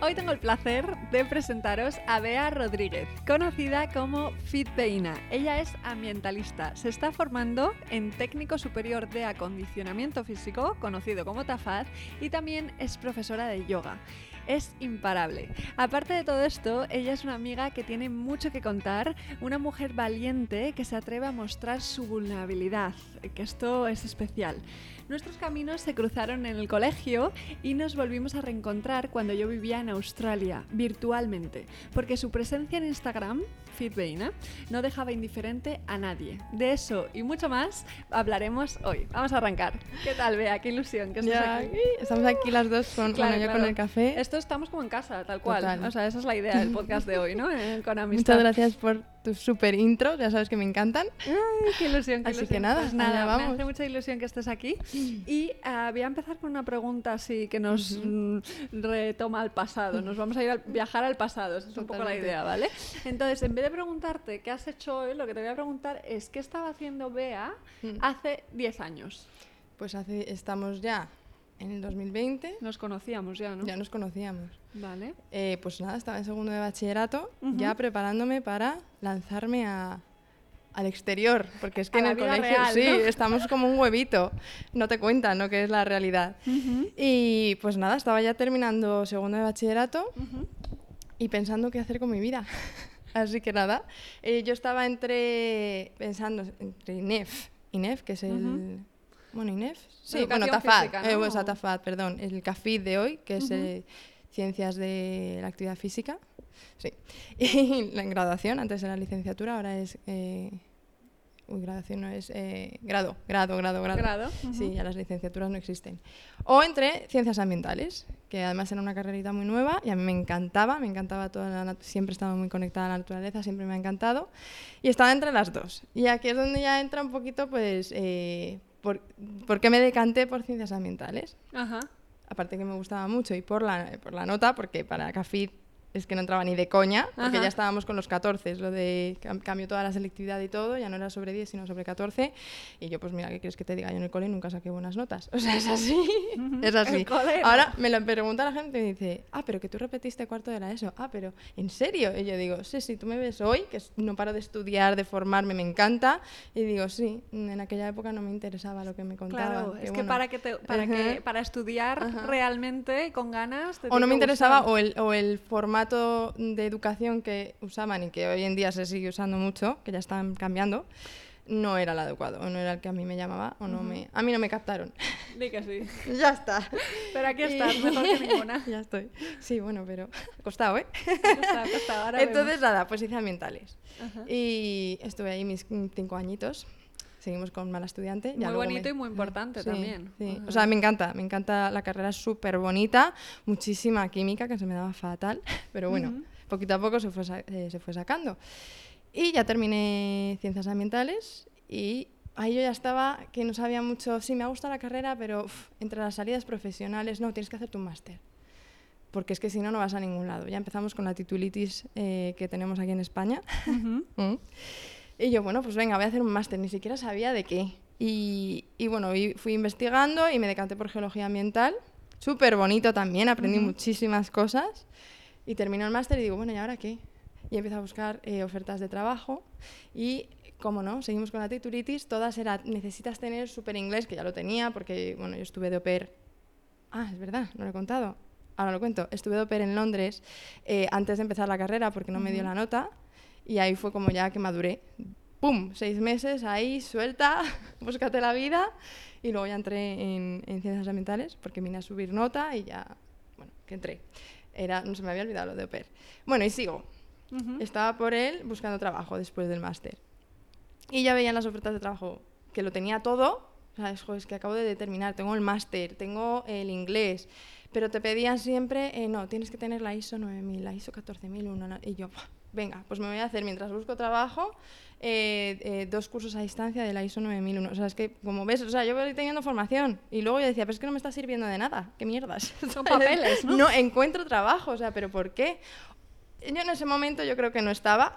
Hoy tengo el placer de presentaros a Bea Rodríguez, conocida como Fitbeina. Ella es ambientalista, se está formando en técnico superior de acondicionamiento físico, conocido como TAFAD, y también es profesora de yoga es imparable. Aparte de todo esto, ella es una amiga que tiene mucho que contar, una mujer valiente que se atreve a mostrar su vulnerabilidad, que esto es especial. Nuestros caminos se cruzaron en el colegio y nos volvimos a reencontrar cuando yo vivía en Australia, virtualmente, porque su presencia en Instagram, Fitbeina, no dejaba indiferente a nadie. De eso y mucho más hablaremos hoy. Vamos a arrancar. ¿Qué tal, Bea? Qué ilusión que estés aquí. Estamos aquí las dos con, Claro, bueno, yo claro. con el café. Esto estamos como en casa, tal cual. Total. O sea, esa es la idea del podcast de hoy, ¿no? Eh, Con amistad. Muchas gracias por tus super intros, ya sabes que me encantan. Ay, qué ilusión, qué Así ilusión. que nada, Pues nada, allá me vamos. hace mucha ilusión que estés aquí. Y ah, voy a empezar con una pregunta así que nos mm, retoma al pasado. Nos vamos a ir a viajar al pasado, esa es un poco la idea, ¿vale? Entonces, en vez de preguntarte qué has hecho hoy, lo que te voy a preguntar es qué estaba haciendo Bea Mm. hace 10 años. Pues hace, estamos ya en el 2020, Nos conocíamos ya, ¿no? ya nos conocíamos. Vale. Eh, pues nada, estaba en segundo de bachillerato, Ujú. ya preparándome para lanzarme a- al exterior, porque es que A en el colegio real, sí, ¿no? estamos como un huevito, no te cuentan lo que es la realidad. Y pues nada, estaba ya terminando segundo de bachillerato Ujú. y pensando qué hacer con mi vida. Así que nada, eh, yo estaba entre pensando entre INEF, INEF que es el. Bueno INEF, sí, bueno TAFAD, física, eh, ¿no? bueno, o sea, TAFAD, perdón, el CAFID de hoy que es Ujú. eh, ciencias de la actividad física, sí, y la graduación antes era licenciatura, ahora es eh, uy, graduación no es eh, grado, grado, grado, grado. Grado. Sí, ujú. ya las licenciaturas no existen. O entre ciencias ambientales, que además era una carrerita muy nueva y a mí me encantaba, me encantaba toda la siempre estaba muy conectada a la naturaleza, siempre me ha encantado. Y estaba entre las dos. Y aquí es donde ya entra un poquito, pues, eh, por, por qué me decanté por ciencias ambientales. Ajá. Aparte que me gustaba mucho y por la, por la nota, porque para CAFID es que no entraba ni de coña, porque Ajá. ya estábamos con los 14, lo de cam- cambió toda la selectividad y todo, ya no era sobre 10, sino sobre 14. Y yo, pues mira, ¿qué quieres que te diga? Yo en el cole nunca saqué buenas notas. O sea, es así. es así. Ahora me lo pregunta la gente y me dice, ah, pero que tú repetiste cuarto de la ESO. Ah, pero ¿en serio? Y yo digo, sí, sí, tú me ves hoy, que no paro de estudiar, de formarme, me encanta. Y digo, sí, en aquella época no me interesaba lo que me contaban. Claro, es que para que te- para que para estudiar Ajá. realmente con ganas te o no me interesaba o el, o el formato de educación que usaban y que hoy en día se sigue usando mucho, que ya están cambiando, no era el adecuado, o no era el que a mí me llamaba, o no me, a mí no me captaron. Di que sí. ya está. Pero aquí estás, mejor que ninguna. ya estoy. Sí, bueno, pero ha costado, ¿eh? Está, ahora Entonces, nada, pues hice ambientales. vemos. Ajá. Y estuve ahí mis cinco añitos. Seguimos con mala estudiante. Muy ya bonito me- y muy importante Sí, también. sí. O sea, me encanta, me encanta la carrera, súper bonita, muchísima química que se me daba fatal, pero bueno, Ujú. poquito a poco se fue, eh, se fue sacando. Y ya terminé ciencias ambientales y ahí yo ya estaba que no sabía mucho, sí, me ha gustado la carrera, pero uf, entre las salidas profesionales, no, tienes que hacer tu máster. Porque es que si no, no vas a ningún lado. Ya empezamos con la titulitis eh, que tenemos aquí en España. Ujú. Mm. Y yo, bueno, pues venga, voy a hacer un máster, ni siquiera sabía de qué. Y, y bueno, y fui investigando y me decanté por geología ambiental. Súper bonito también, aprendí muchísimas cosas. Y terminé el máster y digo, bueno, ¿y ahora qué? Y empiezo a buscar eh, ofertas de trabajo y, como no, seguimos con la titulitis. Todas eran, necesitas tener súper inglés, que ya lo tenía, porque, bueno, yo estuve de au pair. Ah, es verdad, no lo he contado. Ahora lo cuento. Estuve de au pair en Londres eh, antes de empezar la carrera porque no me dio la nota. Y ahí fue como ya que maduré. ¡Pum! Seis meses ahí, suelta, búscate la vida. Y luego ya entré en, en ciencias ambientales porque vine a subir nota y ya, bueno, que entré. Era, no se me había olvidado lo de pair. Bueno, y sigo. Ujú. Estaba por él buscando trabajo después del máster. Y ya veía en las ofertas de trabajo que lo tenía todo. ¿Sabes? Joder, es que acabo de terminar, tengo el máster, tengo el inglés, pero te pedían siempre, eh, no, tienes que tener la ISO 9000, la ISO 14001. na- Y yo, "Buah, venga, pues me voy a hacer mientras busco trabajo eh, eh, dos cursos a distancia de la ISO 9001. O sea, es que, como ves, o sea, yo voy teniendo formación y luego yo decía, pero es que no me está sirviendo de nada, qué mierdas. Son papeles, ¿no? No encuentro trabajo, o sea, pero ¿por qué? Yo en ese momento yo creo que no estaba.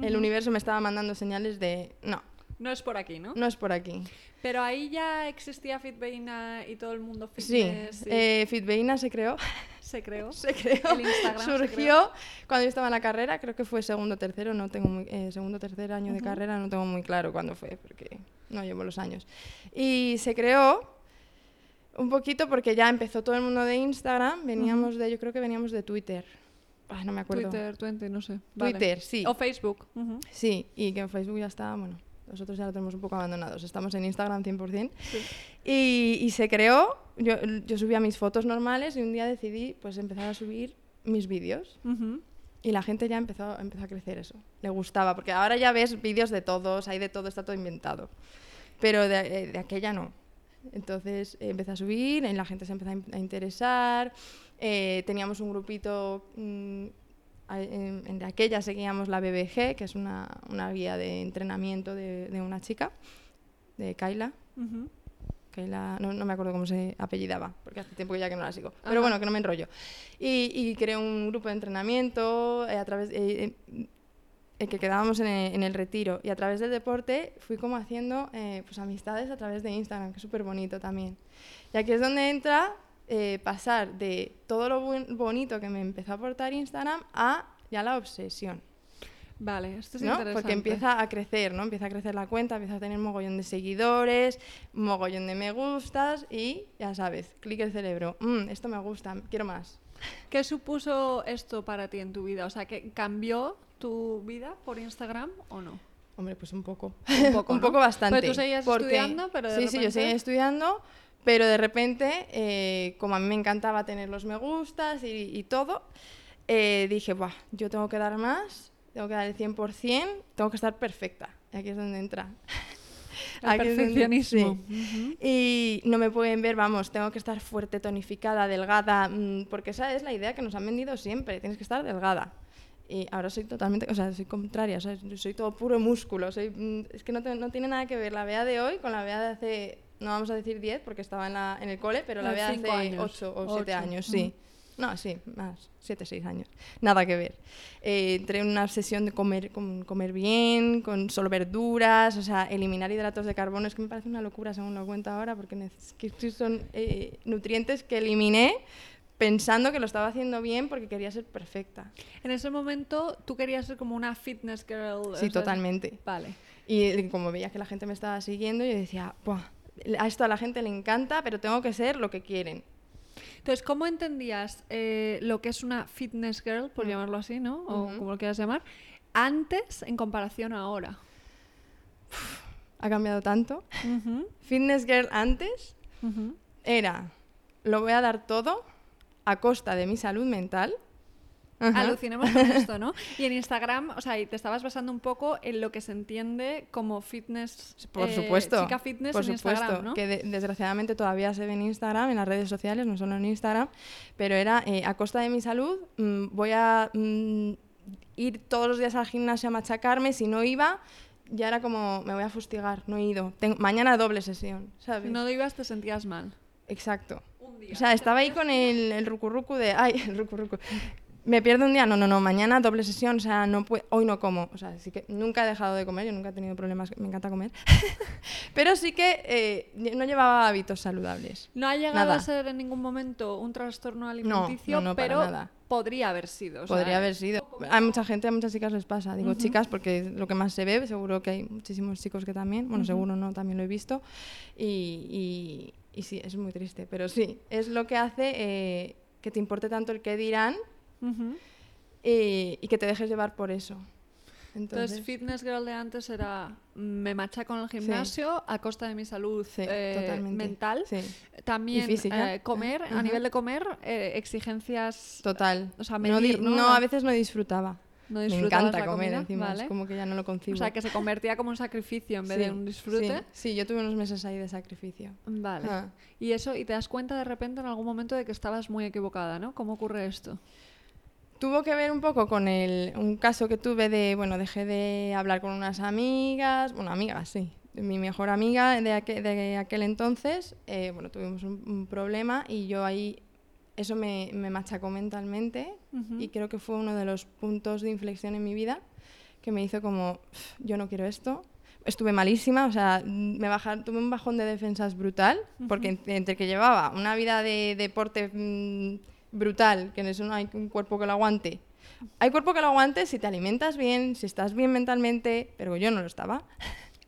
El universo me estaba mandando señales de, no, No es por aquí, ¿no? no es por aquí. Pero ahí ya existía Fitbeina y todo el mundo Sí, fitness. y eh, Fitbeina se creó, se creó. se creó, El Instagram se surgió creó. cuando yo estaba en la carrera, creo que fue segundo tercero, no tengo muy, eh, segundo tercer año de carrera, no tengo muy claro cuándo fue, porque no llevo los años. Y se creó un poquito porque ya empezó todo el mundo de Instagram, veníamos de, yo creo que veníamos de Twitter, Ay, no me acuerdo. Twitter, Twitter, no sé. Vale. Twitter, sí. O Facebook. ujú. Sí, y que en Facebook ya está, bueno, nosotros ya lo tenemos un poco abandonados. Estamos en Instagram 100%. Y, y se creó, yo, yo subía mis fotos normales y un día decidí pues empezar a subir mis vídeos. Y la gente ya empezó, empezó a crecer eso. Le gustaba, porque ahora ya ves vídeos de todos, hay de todo, está todo inventado. Pero de, eh, de aquella no. Entonces eh, empecé a subir, la gente se empezó a, in- a interesar. eh, teníamos un grupito, mm, en, en aquella seguíamos la BBG, que es una, una guía de entrenamiento de, de una chica, de Kaila. Ujú. Kaila, no, no me acuerdo cómo se apellidaba, porque hace tiempo ya que no la sigo. Ajá. Pero bueno, que no me enrollo. Y, y creé un grupo de entrenamiento eh, a través eh, eh, eh, que quedábamos en el, en el retiro. Y a través del deporte fui como haciendo eh, pues amistades a través de Instagram, que es súper bonito también. Y aquí es donde entra eh, pasar de todo lo bonito que me empezó a aportar Instagram a ya la obsesión. Vale, esto es ¿no? interesante. Porque empieza a crecer, ¿no? Empieza a crecer la cuenta, empieza a tener mogollón de seguidores, mogollón de me gustas y ya sabes, clic el cerebro. "Mm, esto me gusta, quiero más. ¿Qué supuso esto para ti en tu vida? O sea, ¿que cambió tu vida por Instagram o no? Hombre, pues un poco. Un poco, ¿no? bastante. Pero tú seguías estudiando, pero de Sí, sí, yo seguía estudiando, pero de repente, eh, como a mí me encantaba tener los me gustas y, y todo, eh, dije, Buah, yo tengo que dar más, tengo que dar el 100%, tengo que estar perfecta. Y aquí es donde entra. El perfeccionismo. sí. Y no me pueden ver, vamos, tengo que estar fuerte, tonificada, delgada, mm, porque esa es la idea que nos han vendido siempre, tienes que estar delgada. Y ahora soy totalmente, o sea, soy contraria, yo soy todo puro músculo, soy, mm, es que no, te- no tiene nada que ver la Bea de hoy con la Bea de hace, no vamos a decir 10 porque estaba en, la, en el cole, pero la cinco hace años. 8 o 7 Ocho, años, sí. No, sí, más, 7, 6 años. Nada que ver. Eh, entré en una obsesión de comer, con, comer bien, con solo verduras, o sea, eliminar hidratos de carbono. Es que me parece una locura según lo cuento ahora, porque son eh, nutrientes que eliminé pensando que lo estaba haciendo bien porque quería ser perfecta. En ese momento tú querías ser como una fitness girl. o Sí, sea, totalmente. Vale. Y como veía que la gente me estaba siguiendo, yo decía, Buah, a esto a la gente le encanta, pero tengo que ser lo que quieren. Entonces, ¿cómo entendías eh, lo que es una fitness girl, por llamarlo así, ¿no? O Ujú. como lo quieras llamar, antes en comparación a ahora? Ha cambiado tanto. Fitness Girl antes era, lo voy a dar todo a costa de mi salud mental. Ajá. Alucinemos con esto, ¿no? Y en Instagram, o sea, y te estabas basando un poco en lo que se entiende como fitness. Por eh, supuesto. Chica fitness por en supuesto. Instagram, ¿no? Que de- desgraciadamente todavía se ve en Instagram, en las redes sociales, no solo en Instagram. Pero era eh, a costa de mi salud, mm, voy a mm, ir todos los días al gimnasio a machacarme. Si no iba, ya era como, me voy a fustigar, no he ido. Tengo- mañana doble sesión, ¿sabes? Si no ibas, te sentías mal. Exacto. O sea, estaba ahí con el, el rucurrucu de, ay, el rucurrucu. Me pierdo un día, no, no, no, mañana doble sesión, o sea, no hoy no como. O sea, sí que nunca he dejado de comer, yo nunca he tenido problemas, me encanta comer. Pero sí que eh, no llevaba hábitos saludables. No ha llegado Nada. a ser en ningún momento un trastorno alimenticio, no, pero nada. podría haber sido. o sea, Podría haber sido. Hay mucha gente, a muchas chicas les pasa. Digo chicas porque es lo que más se ve, seguro que hay muchísimos chicos que también, bueno, seguro no, también lo he visto. Y, y- y sí, es muy triste, pero sí, es lo que hace eh, que te importe tanto el qué dirán ujú. y, y que te dejes llevar por eso. Entonces, Entonces, fitness girl de antes era me machaco en el gimnasio a costa de mi salud sí, eh, mental. Sí, También eh, comer, a nivel de comer, eh, exigencias. total. O sea, no, di- medir, ¿no? no, a veces no disfrutaba. No Me encanta comer comida, encima, ¿vale? es como que ya no lo concibo. O sea, que se convertía como un sacrificio en vez Sí, de un disfrute. Sí, sí, yo tuve unos meses ahí de sacrificio. Vale. Ah. Y eso, y te das cuenta de repente en algún momento de que estabas muy equivocada, ¿no? ¿Cómo ocurre esto? Tuvo que ver un poco con el, un caso que tuve de, bueno, dejé de hablar con unas amigas, bueno, amigas, sí, mi mejor amiga de, aquel, de aquel entonces, eh, bueno, tuvimos un, un, problema y yo ahí, eso me, me machacó mentalmente uh -huh. y creo que fue uno de los puntos de inflexión en mi vida que me hizo como, yo no quiero esto. Estuve malísima, o sea, me bajar, tuve un bajón de defensas brutal, uh -huh. porque entre que llevaba una vida de deporte mmm, brutal, que en eso no hay un cuerpo que lo aguante. Hay cuerpo que lo aguante si te alimentas bien, si estás bien mentalmente, pero yo no lo estaba.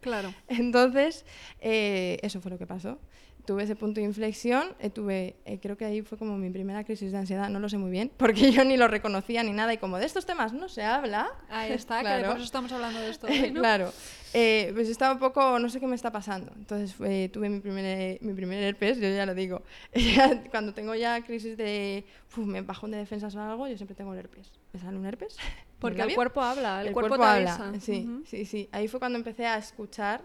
Claro. Entonces, eh, eso fue lo que pasó. Tuve ese punto de inflexión, eh, tuve, eh, creo que ahí fue como mi primera crisis de ansiedad, no lo sé muy bien, porque yo ni lo reconocía ni nada, y como de estos temas no se habla. Ahí está, claro. que por eso estamos hablando de esto. Hoy, ¿no? claro. Eh, pues estaba un poco, no sé qué me está pasando. Entonces tuve mi primer, mi primer herpes, yo ya lo digo. Cuando tengo ya crisis de, uf, me bajón de defensas o algo, yo siempre tengo el herpes. ¿Me sale un herpes? Porque el cuerpo habla, el, el cuerpo, cuerpo, te habla. avisa. Sí, Uh -huh. sí, sí. Ahí fue cuando empecé a escuchar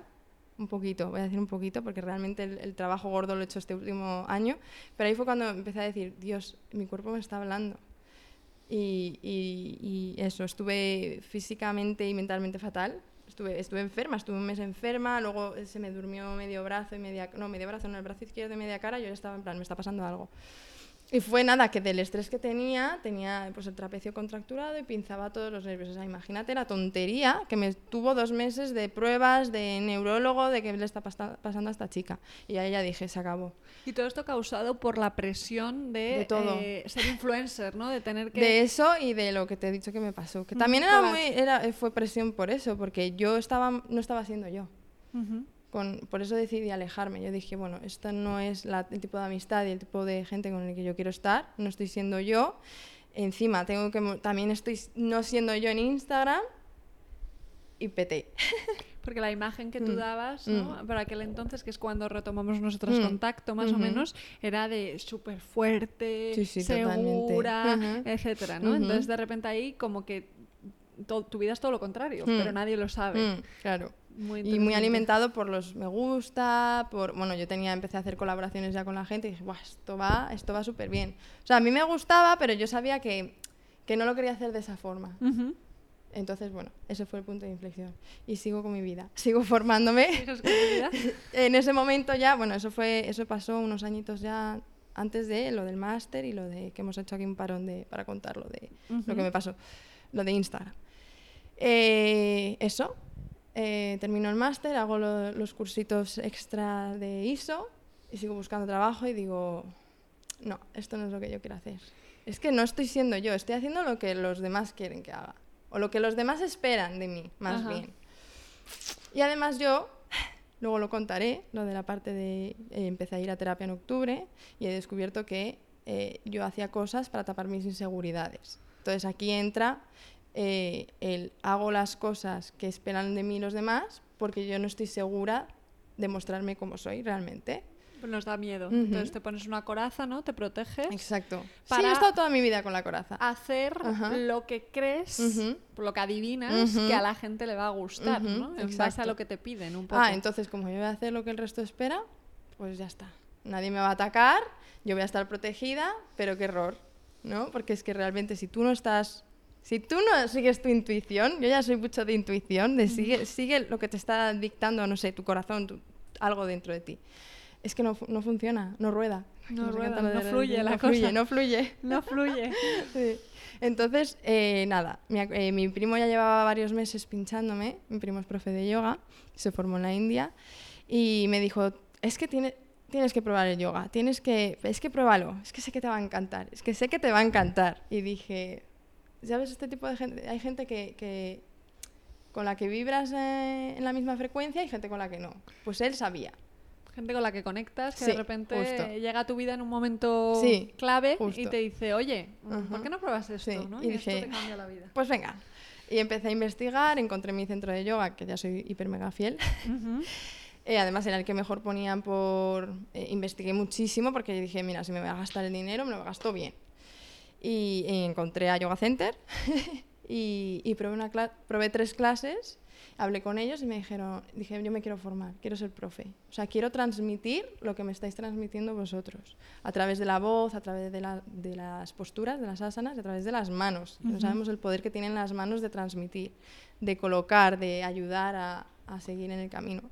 un poquito, voy a decir un poquito, porque realmente el, el, trabajo gordo lo he hecho este último año, pero ahí fue cuando empecé a decir, Dios, mi cuerpo me está hablando. Y, y, y eso, estuve físicamente y mentalmente fatal. Estuve, estuve enferma, estuve un mes enferma, luego se me durmió medio brazo y media... No, medio brazo, no, el brazo izquierdo y media cara, yo estaba en plan, me está pasando algo. Y fue nada, que del estrés que tenía, tenía pues el trapecio contracturado y pinzaba todos los nervios. O sea, imagínate la tontería que me tuvo dos meses de pruebas de neurólogo de qué le está pas pasando a esta chica. Y ahí ya dije, se acabó. Y todo esto causado por la presión de, de todo. Eh, ser influencer, ¿no? De tener que... De eso y de lo que te he dicho que me pasó. Que también era muy, era, fue presión por eso, porque yo estaba, no estaba siendo yo. Uh -huh. Con, por eso decidí alejarme. Yo dije, bueno, esto no es la, el tipo de amistad y el tipo de gente con el que yo quiero estar, no estoy siendo yo. Encima, tengo que también estoy no siendo yo en Instagram y peté. Porque la imagen que tú mm. dabas, ¿no? Mm. Para aquel entonces, que es cuando retomamos nosotros mm. contacto, más -huh. o menos, era de súper fuerte, sí, sí, segura, etcétera, ¿no? -huh. Entonces, de repente ahí, como que tu vida es todo lo contrario, pero nadie lo sabe. claro. Muy y muy alimentado por los me gusta, por bueno, yo tenía empecé a hacer colaboraciones ya con la gente y dije, Buah, esto va, esto va súper bien. O sea, a mí me gustaba, pero yo sabía que, que no lo quería hacer de esa forma. Uh -huh. Entonces, bueno, ese fue el punto de inflexión. Y sigo con mi vida, sigo formándome. En ese momento ya, bueno, eso fue eso pasó unos añitos ya antes de lo del máster y lo de que hemos hecho aquí un parón de para contar lo de uh -huh. lo que me pasó, lo de Instagram. Eh, eso, eh, termino el máster, hago lo, los cursitos extra de ISO y sigo buscando trabajo y digo, no, esto no es lo que yo quiero hacer. Es que no estoy siendo yo, estoy haciendo lo que los demás quieren que haga. O lo que los demás esperan de mí, más Ajá. bien. Y además yo, luego lo contaré, lo de la parte de... Eh, empecé a ir a terapia en octubre y he descubierto que eh, yo hacía cosas para tapar mis inseguridades. Entonces aquí entra eh, el hago las cosas que esperan de mí los demás porque yo no estoy segura de mostrarme como soy realmente. Pues nos da miedo. Uh -huh. Entonces te pones una coraza, ¿no? Te proteges. Exacto. Para sí, he estado toda mi vida con la coraza. Hacer uh -huh. lo que crees, uh -huh. lo que adivinas que a la gente le va a gustar, ¿no? En Exacto. base a lo que te piden un poco. Ah, entonces como yo voy a hacer lo que el resto espera, pues ya está. Nadie me va a atacar, yo voy a estar protegida, pero qué error, ¿no? Porque es que realmente si tú no estás si tú no sigues tu intuición, yo ya soy mucho de intuición, de sigue, sigue lo que te está dictando, no sé, tu corazón, tu, algo dentro de ti. Es que no, no funciona, no rueda. No, rueda, no fluye no la fluye, cosa. No fluye, no fluye. sí. Entonces, eh, nada, mi, eh, mi, primo ya llevaba varios meses pinchándome, mi primo es profe de yoga, se formó en la India, y me dijo, es que tiene, tienes que probar el yoga, tienes que, es que pruébalo, es que sé que te va a encantar, es que sé que te va a encantar. Y dije, ¿sabes? Este tipo de gente, hay gente que, que con la que vibras eh, en la misma frecuencia y gente con la que no. Pues él sabía. Gente con la que conectas, que sí, de repente justo. llega a tu vida en un momento sí, clave justo. y te dice, oye, uh -huh. ¿por qué no pruebas esto? Sí. ¿no? Y, y, dije, esto te cambia la vida. Pues venga. Y empecé a investigar, encontré mi centro de yoga, que ya soy hiper mega fiel. Uh -huh. eh, además era el que mejor ponían por... Eh, investigué muchísimo porque dije, mira, si me voy a gastar el dinero, me lo gasto bien. Y, y encontré a Yoga Center y, y probé, una probé tres clases, hablé con ellos y me dijeron, dije, yo me quiero formar, quiero ser profe. O sea, quiero transmitir lo que me estáis transmitiendo vosotros, a través de la voz, a través de, la- de las posturas, de las asanas, a través de las manos. No sabemos el poder que tienen las manos de transmitir, de colocar, de ayudar a, a seguir en el camino.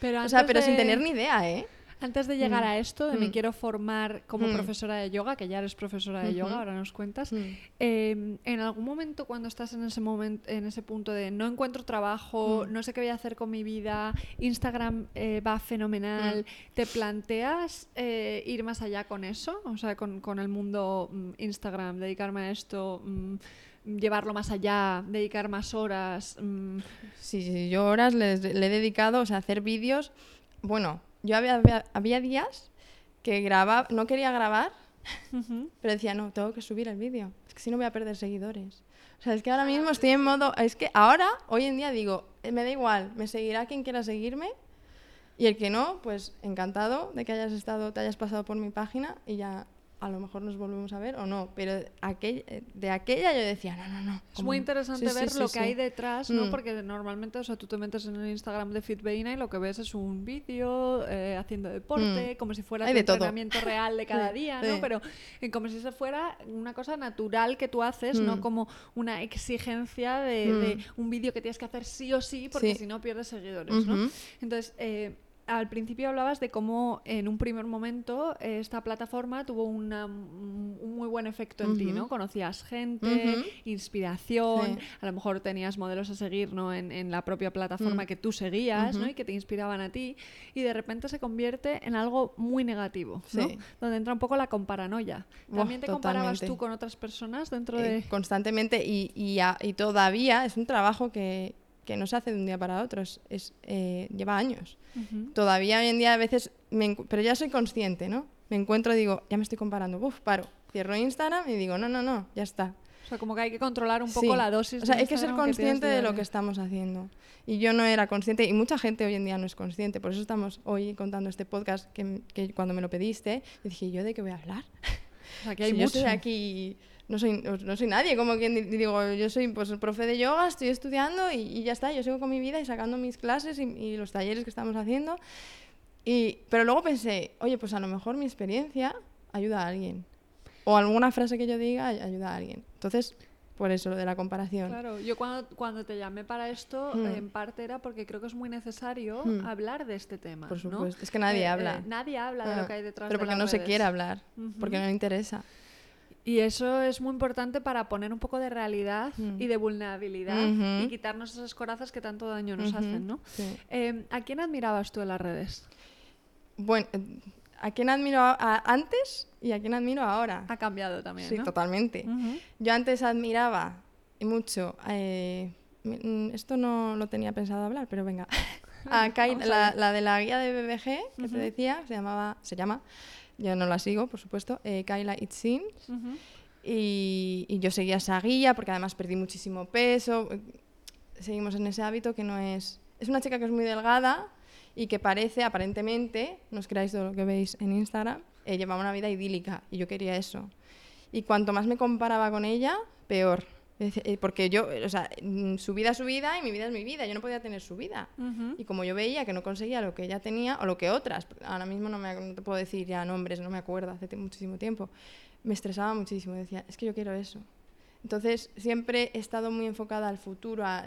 Pero O sea, pero sin de- tener ni idea, ¿eh? Antes de llegar Mm. a esto, de me Mm. quiero formar como Mm. profesora de yoga, que ya eres profesora de yoga, ahora nos cuentas. Eh, en algún momento cuando estás en ese momento, en ese punto de no encuentro trabajo, no sé qué voy a hacer con mi vida, Instagram eh, va fenomenal. ¿te planteas eh, ir más allá con eso? O sea, con, con el mundo Instagram, dedicarme a esto, llevarlo más allá, dedicar más horas. mm, Sí, sí, yo horas les- le he dedicado o sea, a hacer vídeos. Bueno, yo había, había, había días que grababa, no quería grabar, pero decía, no, tengo que subir el vídeo. Es que si no voy a perder seguidores. O sea, es que ahora mismo estoy en modo. Es que ahora, hoy en día, digo, eh, me da igual, me seguirá quien quiera seguirme. Y el que no, pues encantado de que hayas estado, te hayas pasado por mi página y ya a lo mejor nos volvemos a ver o no. Pero aquel, de aquella yo decía, no, no, no. Es muy no". interesante Sí, ver sí, lo sí. que hay detrás, ¿no? Mm. Porque normalmente, o sea, tú te metes en el Instagram de Fitbeina y lo que ves es un vídeo eh, haciendo deporte, como si fuera Mm. Todo. entrenamiento real de cada día, ¿no? Pero eh, como si se fuera una cosa natural que tú haces, no Mm. como una exigencia de, de Mm. un vídeo que tienes que hacer sí o sí, porque si no pierdes seguidores, ¿no? Entonces, eh, al principio hablabas de cómo en un primer momento eh, esta plataforma tuvo una- un muy buen efecto en ti. ¿no? Conocías gente, inspiración, Sí. a lo mejor tenías modelos a seguir ¿no? en, en la propia plataforma Mm. que tú seguías ¿no? Y que te inspiraban a ti, y de repente se convierte en algo muy negativo, ¿no? Donde entra un poco la comparanoia. ¿También te comparabas totalmente. tú con otras personas dentro Eh, de...? constantemente y, y, a- y todavía es un trabajo que, que no se hace de un día para otro, es, es, eh, lleva años. Todavía hoy en día a veces, me pero ya soy consciente, ¿no? Me encuentro y digo, ya me estoy comparando, uf, paro, cierro Instagram y digo, no, no, no, ya está. O sea, como que hay que controlar un poco Sí. la dosis O sea, de hay que ser consciente de lo que estamos haciendo. Y yo no era consciente, y mucha gente hoy en día no es consciente, por eso estamos hoy contando este podcast que, que cuando me lo pediste, yo dije, ¿yo de qué voy a hablar? O sea, que hay Si yo mucho. estoy aquí, no soy, no soy nadie, como quien di- digo, yo soy pues profe de yoga, estoy estudiando y, y ya está, yo sigo con mi vida y sacando mis clases y, y los talleres que estamos haciendo. Y, pero luego pensé, oye, pues a lo mejor mi experiencia ayuda a alguien. O alguna frase que yo diga ay- ayuda a alguien. Entonces, por eso lo de la comparación. Claro, yo cuando, cuando te llamé para esto, Mm. eh, en parte era porque creo que es muy necesario Mm. hablar de este tema. Por ¿no? supuesto. Es que nadie Eh, habla. eh, nadie habla de Ah, lo que hay detrás Pero de porque las no se quiere hablar, porque no le interesa. Y eso es muy importante para poner un poco de realidad Mm. y de vulnerabilidad y quitarnos esas corazas que tanto daño nos hacen, ¿no? sí. Eh, ¿A quién admirabas tú en las redes? Bueno, eh, ¿a quién admiro a- a- antes y a quién admiro ahora? Ha cambiado también, Sí, ¿no? totalmente. Yo antes admiraba y mucho, eh, mm, esto no lo tenía pensado hablar, pero venga, a Kai- la, la de la guía de BBG que te decía, se llamaba, se llama, yo no la sigo, por supuesto, eh, Kaila Itzin, Ujú. y, y yo seguía esa guía porque además perdí muchísimo peso, eh, seguimos en ese hábito que no es, es una chica que es muy delgada y que parece, aparentemente, no os creáis todo lo que veis en Instagram, eh, llevaba una vida idílica y yo quería eso. Y cuanto más me comparaba con ella, peor. Porque yo, o sea, mm, su vida es su vida y mi vida es mi vida. Yo no podía tener su vida. Ujú. Y como yo veía que no conseguía lo que ella tenía, o lo que otras, ahora mismo no, me, no te puedo decir ya nombres, no me acuerdo, hace muchísimo tiempo, me estresaba muchísimo. Decía, es que yo quiero eso. Entonces, siempre he estado muy enfocada al futuro, a,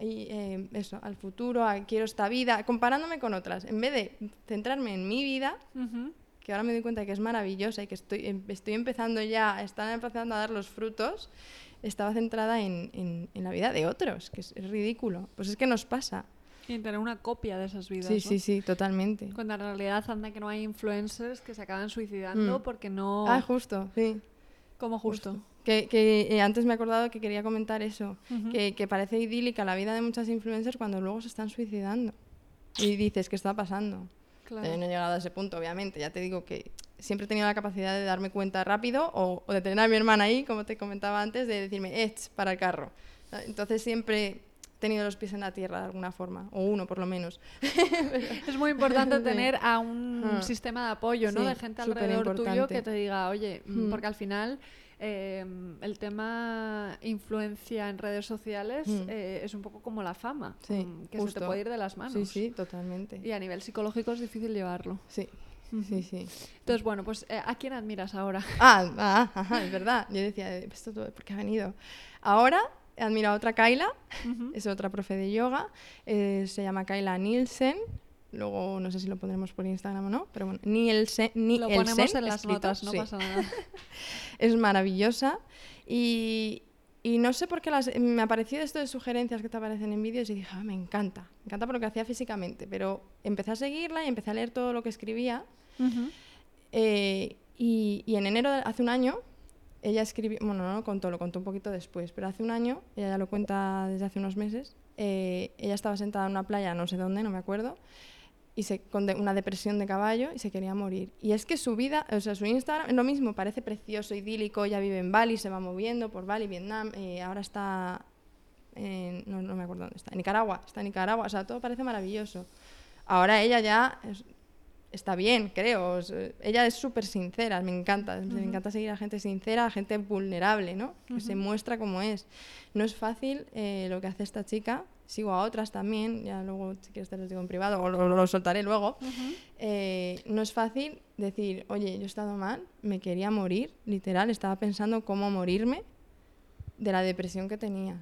y, eh, eso, al futuro, a quiero esta vida, comparándome con otras. En vez de centrarme en mi vida, Ujú. que ahora me doy cuenta que es maravillosa y que estoy, em- estoy empezando ya, están empezando a dar los frutos, estaba centrada en, en- en la vida de otros, que es, es ridículo. Pues es que nos pasa. Y en tener una copia de esas vidas. Sí, ¿no? sí, sí, totalmente. Cuando en realidad anda que no hay influencers que se acaban suicidando Mm. porque no... Ah, justo, sí. como justo. Que, que, eh, antes me he acordado que quería comentar eso, Ujú. que, que parece idílica la vida de muchas influencers cuando luego se están suicidando. Y dices, ¿qué está pasando? Claro. Eh, no he llegado a ese punto, obviamente. Ya te digo que siempre he tenido la capacidad de darme cuenta rápido o, o de tener a mi hermana ahí, como te comentaba antes, de decirme, ech, para el carro. Entonces siempre he tenido los pies en la tierra de alguna forma, o uno por lo menos. Es muy importante tener a un Ah. sistema de apoyo, ¿no? Sí, de gente alrededor tuyo que te diga, oye, mm, Mm. porque al final eh, el tema influencia en redes sociales Mm. eh, es un poco como la fama, Sí, mm, que se te puede ir de las manos. Sí, sí, totalmente. Y a nivel psicológico es difícil llevarlo. Sí, sí, sí. Entonces, bueno, pues eh, ¿a quién admiras ahora? Ah, ah, ajá, es verdad. Yo decía, eh, ¿esto todo por qué ha venido? Ahora he admirado a otra Kaila, es otra profe de yoga, eh, se llama Kaila Nielsen. Luego no sé si lo pondremos por Instagram o no, pero bueno, Nielsen, Lo ponemos en las escrito, notas, no sí. pasa nada. Es maravillosa y, y no sé por qué las, me apareció esto de sugerencias que te aparecen en vídeos y dije, "Ah, me encanta, me encanta por lo que hacía físicamente, pero empecé a seguirla y empecé a leer todo lo que escribía eh, y, y en enero, de- hace un año, ella escribió, bueno, no lo contó, lo contó un poquito después, pero hace un año, ella ya lo cuenta desde hace unos meses, eh, ella estaba sentada en una playa, no sé dónde, no me acuerdo, y se, con de- una depresión de caballo y se quería morir. Y es que su vida, o sea, su Instagram, lo mismo, parece precioso, idílico, ella vive en Bali, se va moviendo por Bali, Vietnam, eh, ahora está, en- no, no me acuerdo dónde está, en Nicaragua, está en Nicaragua, o sea, todo parece maravilloso. Ahora ella ya es- está bien, creo. o sea, ella es súper sincera, me encanta. Me encanta seguir a gente sincera, a gente vulnerable, ¿no? Que se muestra como es. No es fácil eh, lo que hace esta chica. Sigo a otras también, ya luego si quieres te los digo en privado o lo, lo soltaré luego. Eh, no es fácil decir, oye, yo he estado mal, me quería morir, literal, estaba pensando cómo morirme de la depresión que tenía.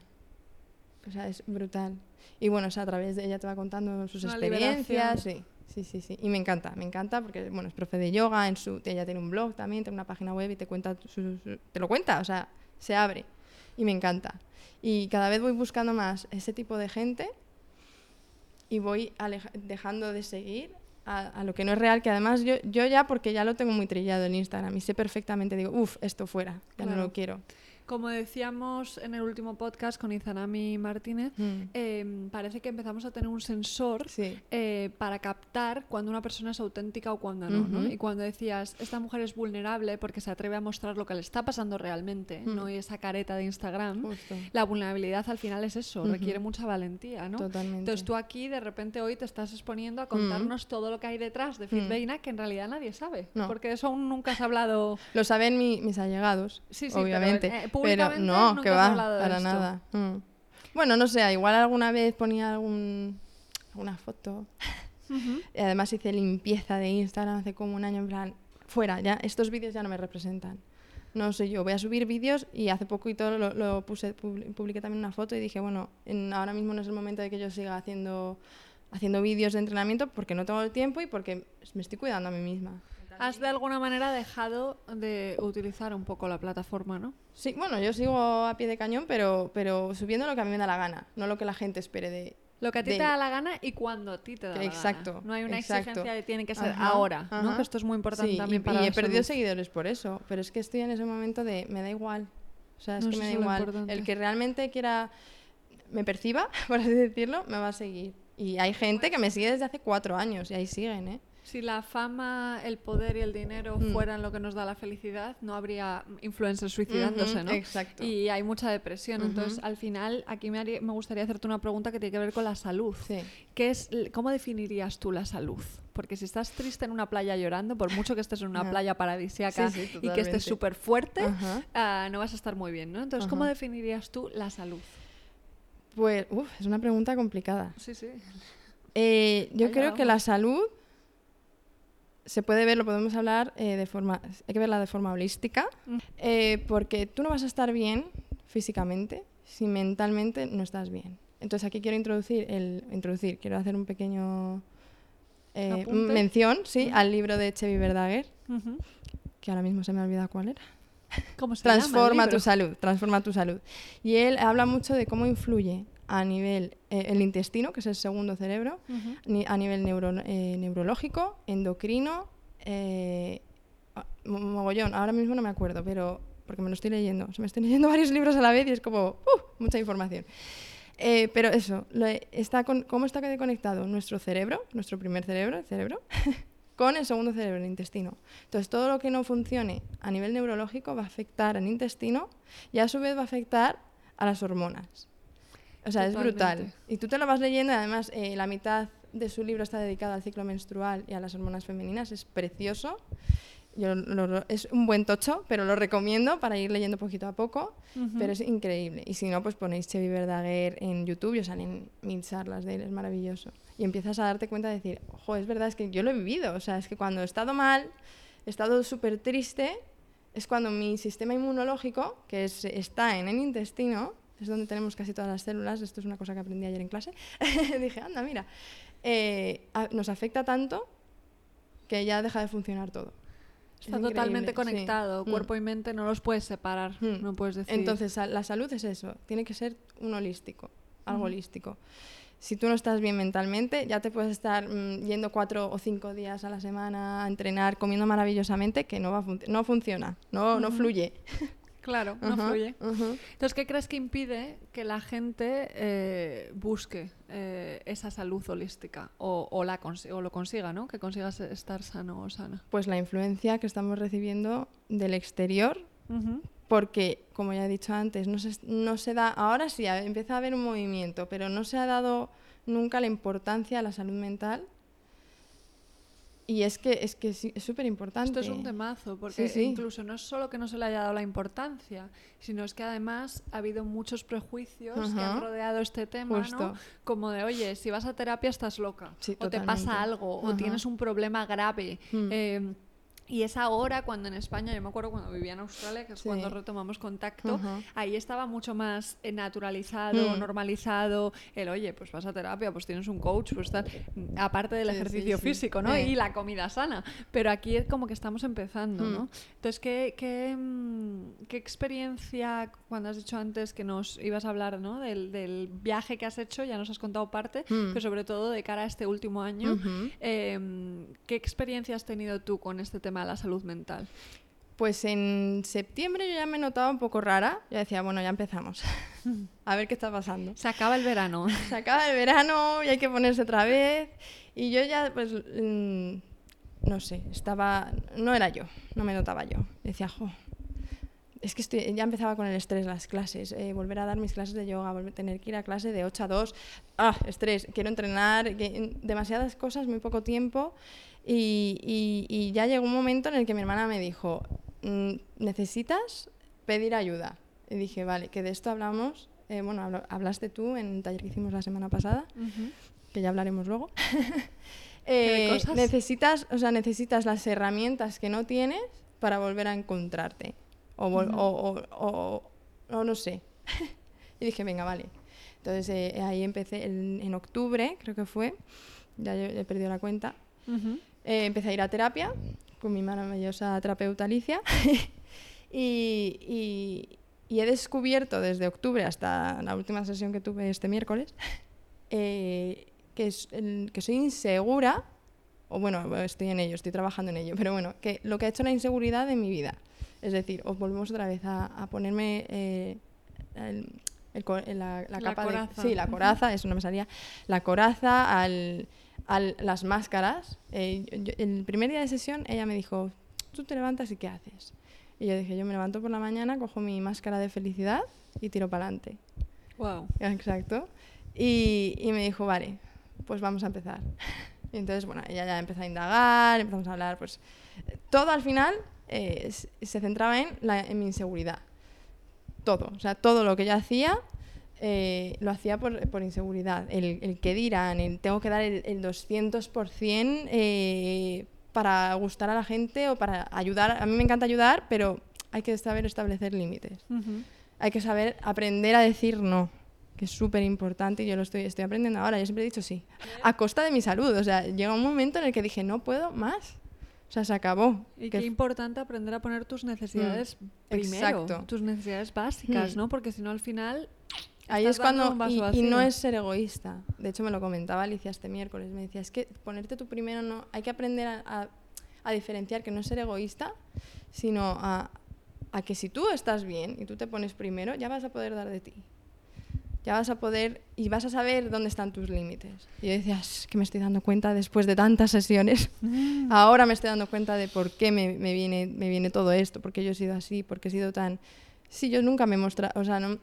O sea, es brutal. Y bueno, o sea, a través de ella te va contando sus Una experiencias. Sí, sí, sí, sí. Y me encanta, me encanta porque, bueno, es profe de yoga, en su, ella tiene un blog también, tiene una página web y te cuenta, su- su- te lo cuenta, o sea, se abre. Y me encanta. Y cada vez voy buscando más ese tipo de gente y voy dejando de seguir a, a lo que no es real, que además yo, yo ya, porque ya lo tengo muy trillado en Instagram y sé perfectamente, digo, uff, esto fuera, ya no lo quiero. Como decíamos en el último podcast con Izanami Martínez, Mm. eh, parece que empezamos a tener un sensor Sí. eh, para captar cuando una persona es auténtica o cuando no. Y cuando decías, esta mujer es vulnerable porque se atreve a mostrar lo que le está pasando realmente, Mm. no esa careta de Instagram. Justo. La vulnerabilidad al final es eso, requiere mucha valentía, ¿no? Totalmente. Entonces tú aquí de repente hoy te estás exponiendo a contarnos todo lo que hay detrás de Fitbeina que en realidad nadie sabe, No. porque de eso aún nunca has hablado. Lo saben mi- mis allegados, Sí, sí, pero, obviamente. Pero no, nunca que va, hablado de para esto. nada. Mm. Bueno, no sé, igual alguna vez ponía algún, alguna foto. Y además hice limpieza de Instagram hace como un año, en plan, fuera, ya, estos vídeos ya no me representan. No soy yo, voy a subir vídeos y hace poco y todo lo, lo puse, publi- publiqué también una foto y dije, bueno, en- ahora mismo no es el momento de que yo siga haciendo, haciendo vídeos de entrenamiento porque no tengo el tiempo y porque me estoy cuidando a mí misma. Has de alguna manera dejado de utilizar un poco la plataforma, ¿no? Sí, bueno, yo sigo a pie de cañón, pero, pero subiendo lo que a mí me da la gana, no lo que la gente espere de... Lo que a ti de- te da la gana y cuando a ti te da la Exacto, gana. No hay una exacto. exigencia de tiene que ser Ajá, ahora, ¿no? Que esto es muy importante Sí, también y, para y he perdido seguidores por eso, pero es que estoy en ese momento de me da igual. O sea, es No, que me da igual. importante. El que realmente quiera, me perciba, por así decirlo, me va a seguir. Y hay gente que me sigue desde hace cuatro años y ahí siguen, ¿eh? Si la fama, el poder y el dinero Mm. fueran lo que nos da la felicidad, no habría influencers suicidándose, ¿no? exacto. Y hay mucha depresión. Entonces, al final, aquí me, haría- me gustaría hacerte una pregunta que tiene que ver con la salud. Sí. ¿Qué es, ¿Cómo definirías tú la salud? Porque si estás triste en una playa llorando, por mucho que estés en una playa Sí, sí, y que estés súper fuerte, ah, no vas a estar muy bien, ¿no? Entonces, ¿cómo definirías tú la salud? Pues, uf, es una pregunta complicada. Sí, sí. Eh, yo creo que la salud se puede ver, lo podemos hablar eh, de forma, hay que verla de forma holística, eh, porque tú no vas a estar bien físicamente si mentalmente no estás bien. Entonces aquí quiero introducir, el, introducir quiero hacer un pequeño eh, mención, sí, al libro de Chevy Verdaguer, que ahora mismo se me ha olvidado cuál era. ¿Cómo se llama el Transforma tu salud, transforma tu salud. Y él habla mucho de cómo influye a nivel eh, el intestino, que es el segundo cerebro, ni- a nivel neuro- eh, neurológico, endocrino, eh, mo- mogollón, ahora mismo no me acuerdo, pero porque me lo estoy leyendo, se me estoy leyendo varios libros a la vez y es como ¡uh! mucha información. Eh, pero eso, lo está con, ¿cómo está conectado nuestro cerebro, nuestro primer cerebro, el cerebro, con el segundo cerebro, el intestino? Entonces, todo lo que no funcione a nivel neurológico va a afectar al intestino y a su vez va a afectar a las hormonas. O sea, es brutal. Y tú te lo vas leyendo, y además eh, la mitad de su libro está dedicada al ciclo menstrual y a las hormonas femeninas, es precioso. yo lo- es un buen tocho, pero lo recomiendo para ir leyendo poquito a poco, pero es increíble. Y si no, pues ponéis Chevi Verdaguer en YouTube y os salen mil charlas de él, es maravilloso. Y empiezas a darte cuenta de decir, ojo, es verdad, es que yo lo he vivido, o sea, es que cuando he estado mal, he estado súper triste, es cuando mi sistema inmunológico, que es- está en el intestino, es donde tenemos casi todas las células, esto es una cosa que aprendí ayer en clase, dije, anda, mira, eh, a- nos afecta tanto que ya deja de funcionar todo. Está Es totalmente sí. conectado, Mm. cuerpo y mente no los puedes separar, Mm. no puedes decir. Entonces, la salud es eso, tiene que ser un holístico, algo Ujú. holístico. Si tú no estás bien mentalmente, ya te puedes estar mm, yendo cuatro o cinco días a la semana a entrenar, comiendo maravillosamente, que no, va no funciona, no, no fluye. Claro, no fluye. Entonces, ¿qué crees que impide que la gente eh, busque eh, esa salud holística o, o la o lo consiga, ¿no? Que consigas estar sano o sana. Pues la influencia que estamos recibiendo del exterior, porque, como ya he dicho antes, no se, no se da, ahora sí, empieza a haber un movimiento, pero no se ha dado nunca la importancia a la salud mental. Y es que es que sí, es súper importante. Esto es un temazo, porque Sí, sí. incluso no es solo que no se le haya dado la importancia, sino es que además ha habido muchos prejuicios que han rodeado este tema, Justo. ¿no? Como de, oye, si vas a terapia estás loca, Sí, o te pasa totalmente. algo, o Ajá. tienes un problema grave. Mm. eh, y es ahora cuando en España, yo me acuerdo cuando vivía en Australia, que es Sí. cuando retomamos contacto, ahí estaba mucho más eh, naturalizado, Mm. normalizado, el oye, pues vas a terapia, pues tienes un coach, pues tal, aparte del Sí, ejercicio sí. físico, ¿no? Y la comida sana. Pero aquí es como que estamos empezando, Mm. ¿no? Entonces, ¿qué, qué, mm, qué experiencia, cuando has dicho antes que nos ibas a hablar, ¿no? Del, del viaje que has hecho, ya nos has contado parte, Mm. pero sobre todo de cara a este último año, em, ¿qué experiencia has tenido tú con este tema de la salud mental? Pues en septiembre yo ya me notaba un poco rara. Yo decía, bueno, ya empezamos. a ver qué está pasando. Se acaba el verano. Se acaba el verano y hay que ponerse otra vez. Y yo ya, pues, mm, no sé, estaba... No era yo, no me notaba yo. Decía, jo, es que estoy, ya empezaba con el estrés las clases, eh, volver a dar mis clases de yoga, volver, tener que ir a clase de 8 a 2, ah, estrés, quiero entrenar, que- demasiadas cosas, muy poco tiempo. Y, y- y ya llegó un momento en el que mi hermana me dijo, "Mm, necesitas pedir ayuda. Y dije, vale, que de esto hablamos, eh, bueno, habla- hablaste tú en el taller que hicimos la semana pasada, que ya hablaremos luego. ¿Qué de Eh, cosas? necesitas, o sea, necesitas las herramientas que no tienes para volver a encontrarte. O, vol- o, o- o- o no sé. y dije, venga, vale. Entonces eh, ahí empecé en, en octubre, creo que fue, ya he perdido la cuenta. Ujú. Eh, empecé a ir a terapia con mi maravillosa terapeuta Alicia y, y- y he descubierto desde octubre hasta la última sesión que tuve este miércoles eh, que, es el- que soy insegura, o bueno, estoy en ello, estoy trabajando en ello, pero bueno, que lo que ha hecho la inseguridad en mi vida. Es decir, os volvemos otra vez a, a ponerme eh, el- el la, la La capa coraza. de... Sí, la coraza, eso no me salía. La coraza, al, al- las máscaras. Eh, yo- el primer día de sesión ella me dijo, tú te levantas y ¿qué haces? Y yo dije, yo me levanto por la mañana, cojo mi máscara de felicidad y tiro para adelante. Wow. Exacto. Y, y me dijo, vale, pues vamos a empezar. Y entonces, bueno, ella ya empezó a indagar, empezamos a hablar, pues todo al final eh, se centraba en, la, en mi inseguridad. Todo, o sea, todo lo que yo hacía eh, lo hacía por, por inseguridad. El, el que dirán, el tengo que dar el, el 200% eh, para gustar a la gente o para ayudar. A mí me encanta ayudar, pero hay que saber establecer límites Ujú. hay que saber aprender a decir no, que es súper importante y yo lo estoy, estoy aprendiendo ahora. Yo siempre he dicho sí, a costa de mi salud. O sea, llega un momento en el que dije, no puedo más. O sea, se acabó. Y Que qué importante aprender a poner tus necesidades primero, exacto. tus necesidades básicas, Mm. ¿no? Porque si no al final Ahí es cuando, y, y no es ser egoísta. De hecho, me lo comentaba Alicia este miércoles. Me decía, es que ponerte tú primero no. Hay que aprender a, a- a diferenciar que no es ser egoísta, sino a, a que si tú estás bien y tú te pones primero, ya vas a poder dar de ti. Ya vas a poder y vas a saber dónde están tus límites. Y yo decía, es que me estoy dando cuenta después de tantas sesiones. Mm. Ahora me estoy dando cuenta de por qué me, me viene, me viene todo esto, porque yo he sido así, porque he sido tan... Sí, yo nunca me he mostrado, o sea, no,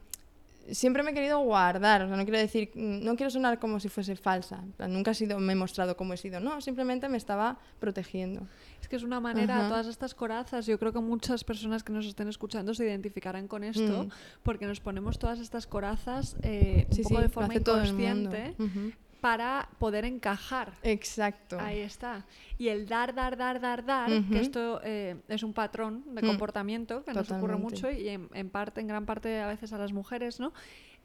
siempre me he querido guardar, o sea, no quiero decir, no quiero sonar como si fuese falsa, nunca he sido, me he mostrado como he sido, no, simplemente me estaba protegiendo. Es que es una manera, Ajá. todas estas corazas, yo creo que muchas personas que nos estén escuchando se identificarán con esto, Mm. porque nos ponemos todas estas corazas eh, un Sí, poco sí, de forma inconsciente Ujú. Para poder encajar. Exacto. Ahí está. Y el dar, dar, dar, dar, dar, que esto eh, es un patrón de Mm. comportamiento que nos ocurre mucho y en, en parte, en gran parte a veces a las mujeres, ¿no?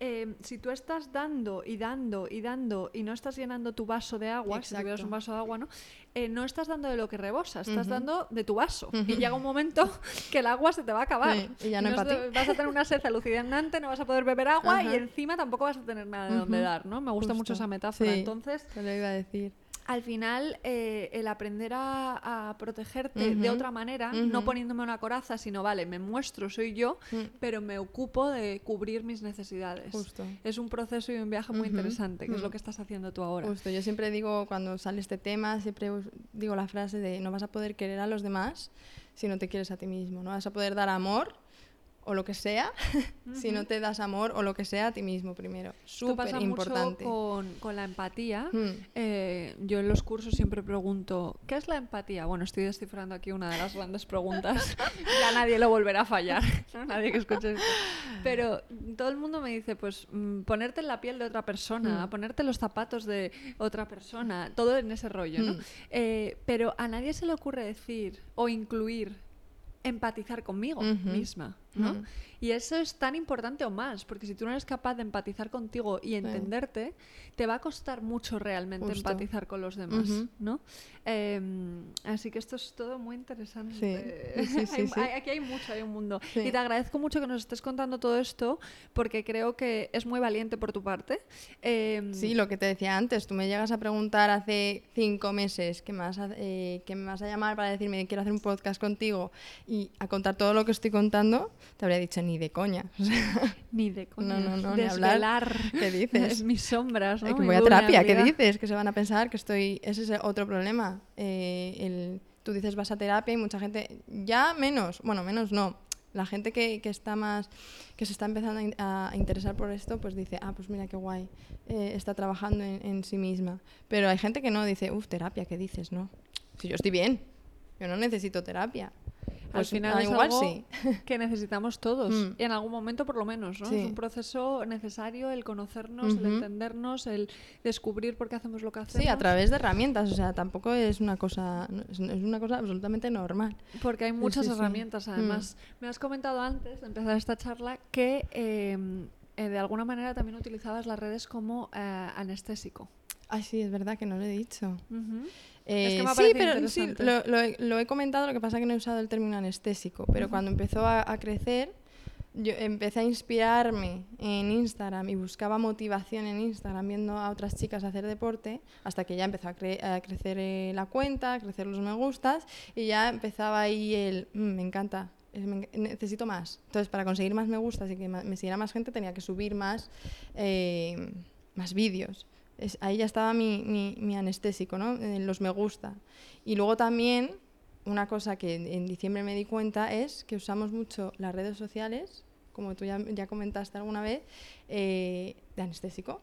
Eh, si tú estás dando y dando y dando y no estás llenando tu vaso de agua, si tuvieras Exacto. un vaso de agua, ¿no? Eh, no estás dando de lo que rebosa, estás dando de tu vaso. Y llega un momento que el agua se te va a acabar. Sí, y ya no de- vas a tener una sed alucinante, no vas a poder beber agua y encima tampoco vas a tener nada de dónde Ujú. dar, ¿no? Me gusta mucho esa metáfora. Sí. Entonces, Te lo iba a decir. Al final, eh, el aprender a, a protegerte de otra manera, no poniéndome una coraza, sino, vale, me muestro, soy yo, Mm. pero me ocupo de cubrir mis necesidades. Justo. Es un proceso y un viaje muy interesante, que es lo que estás haciendo tú ahora. Justo, yo siempre digo, cuando sale este tema, siempre digo la frase de no vas a poder querer a los demás si no te quieres a ti mismo, no vas a poder dar amor o lo que sea si no te das amor o lo que sea a ti mismo primero. Súper importante. con, con la empatía. Mm. Eh, yo en los cursos siempre pregunto, ¿qué es la empatía? Bueno, estoy descifrando aquí una de las grandes preguntas. ya nadie lo volverá a fallar, nadie que escuche esto. Pero todo el mundo me dice, pues mm, ponerte en la piel de otra persona, Mm. ponerte los zapatos de otra persona, todo en ese rollo, ¿no? Mm. Eh, pero a nadie se le ocurre decir o incluir empatizar conmigo misma, ¿no? Mm. Y eso es tan importante o más, porque si tú no eres capaz de empatizar contigo y entenderte, te va a costar mucho realmente Justo. empatizar con los demás. ¿no? Em, así que esto es todo muy interesante. Sí, sí, sí, Hay- sí. hay- aquí hay mucho, hay un mundo. Y te agradezco mucho que nos estés contando todo esto, porque creo que es muy valiente por tu parte. Em, Sí, lo que te decía antes, tú me llegas a preguntar hace cinco meses que me vas a, eh, que me vas a llamar para decirme que quiero hacer un podcast contigo y a contar todo lo que estoy contando, te habría dicho ni de coña. O sea, Ni de coña. No, no, no, ni hablar. Desvelar ¿Qué dices? mis sombras, ¿no? que Mi voy a terapia, ¿qué dices? Que se van a pensar que estoy... Ese es otro problema. Eh, el- tú dices vas a terapia y mucha gente... Ya menos, bueno, menos no. La gente que, que está más... que se está empezando a a, interesar por esto, pues dice, ah, pues mira qué guay, eh, está trabajando en, en sí misma. Pero hay gente que no, dice, uff, terapia, ¿qué dices? No. Si yo estoy bien, yo no necesito terapia. Al Pues, final ah, es igual algo sí. que necesitamos todos, Mm. en algún momento por lo menos, ¿no? Sí. Es un proceso necesario el conocernos, el entendernos, el descubrir por qué hacemos lo que hacemos. Sí, a través de herramientas, o sea, tampoco es una cosa, es, una cosa absolutamente normal. Porque hay muchas sí, herramientas, además. Me has comentado antes de empezar esta charla que eh, eh, de alguna manera también utilizabas las redes como eh, anestésico. Ay, sí, es verdad que no lo he dicho. Ujú. Eh, que sí, pero sí, lo, lo he, lo he comentado, lo que pasa es que no he usado el término anestésico, pero cuando empezó a, a crecer, yo empecé a inspirarme en Instagram y buscaba motivación en Instagram viendo a otras chicas hacer deporte, hasta que ya empezó a, cre- a crecer eh, la cuenta, a crecer los me gustas, y ya empezaba ahí el, "Mm, me encanta, necesito más. Entonces, para conseguir más me gustas y que me siguiera más gente, tenía que subir más, eh, más vídeos. Es- ahí ya estaba mi, mi- mi anestésico, ¿no? En los me gusta. Y luego también, una cosa que en, en diciembre me di cuenta es que usamos mucho las redes sociales, como tú ya, ya comentaste alguna vez, eh, de anestésico.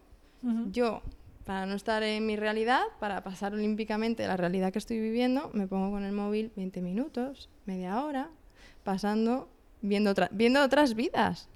Yo, para no estar en mi realidad, para pasar olímpicamente la realidad que estoy viviendo, me pongo con el móvil 20 minutos, media hora, pasando, viendo, otra- viendo otras vidas.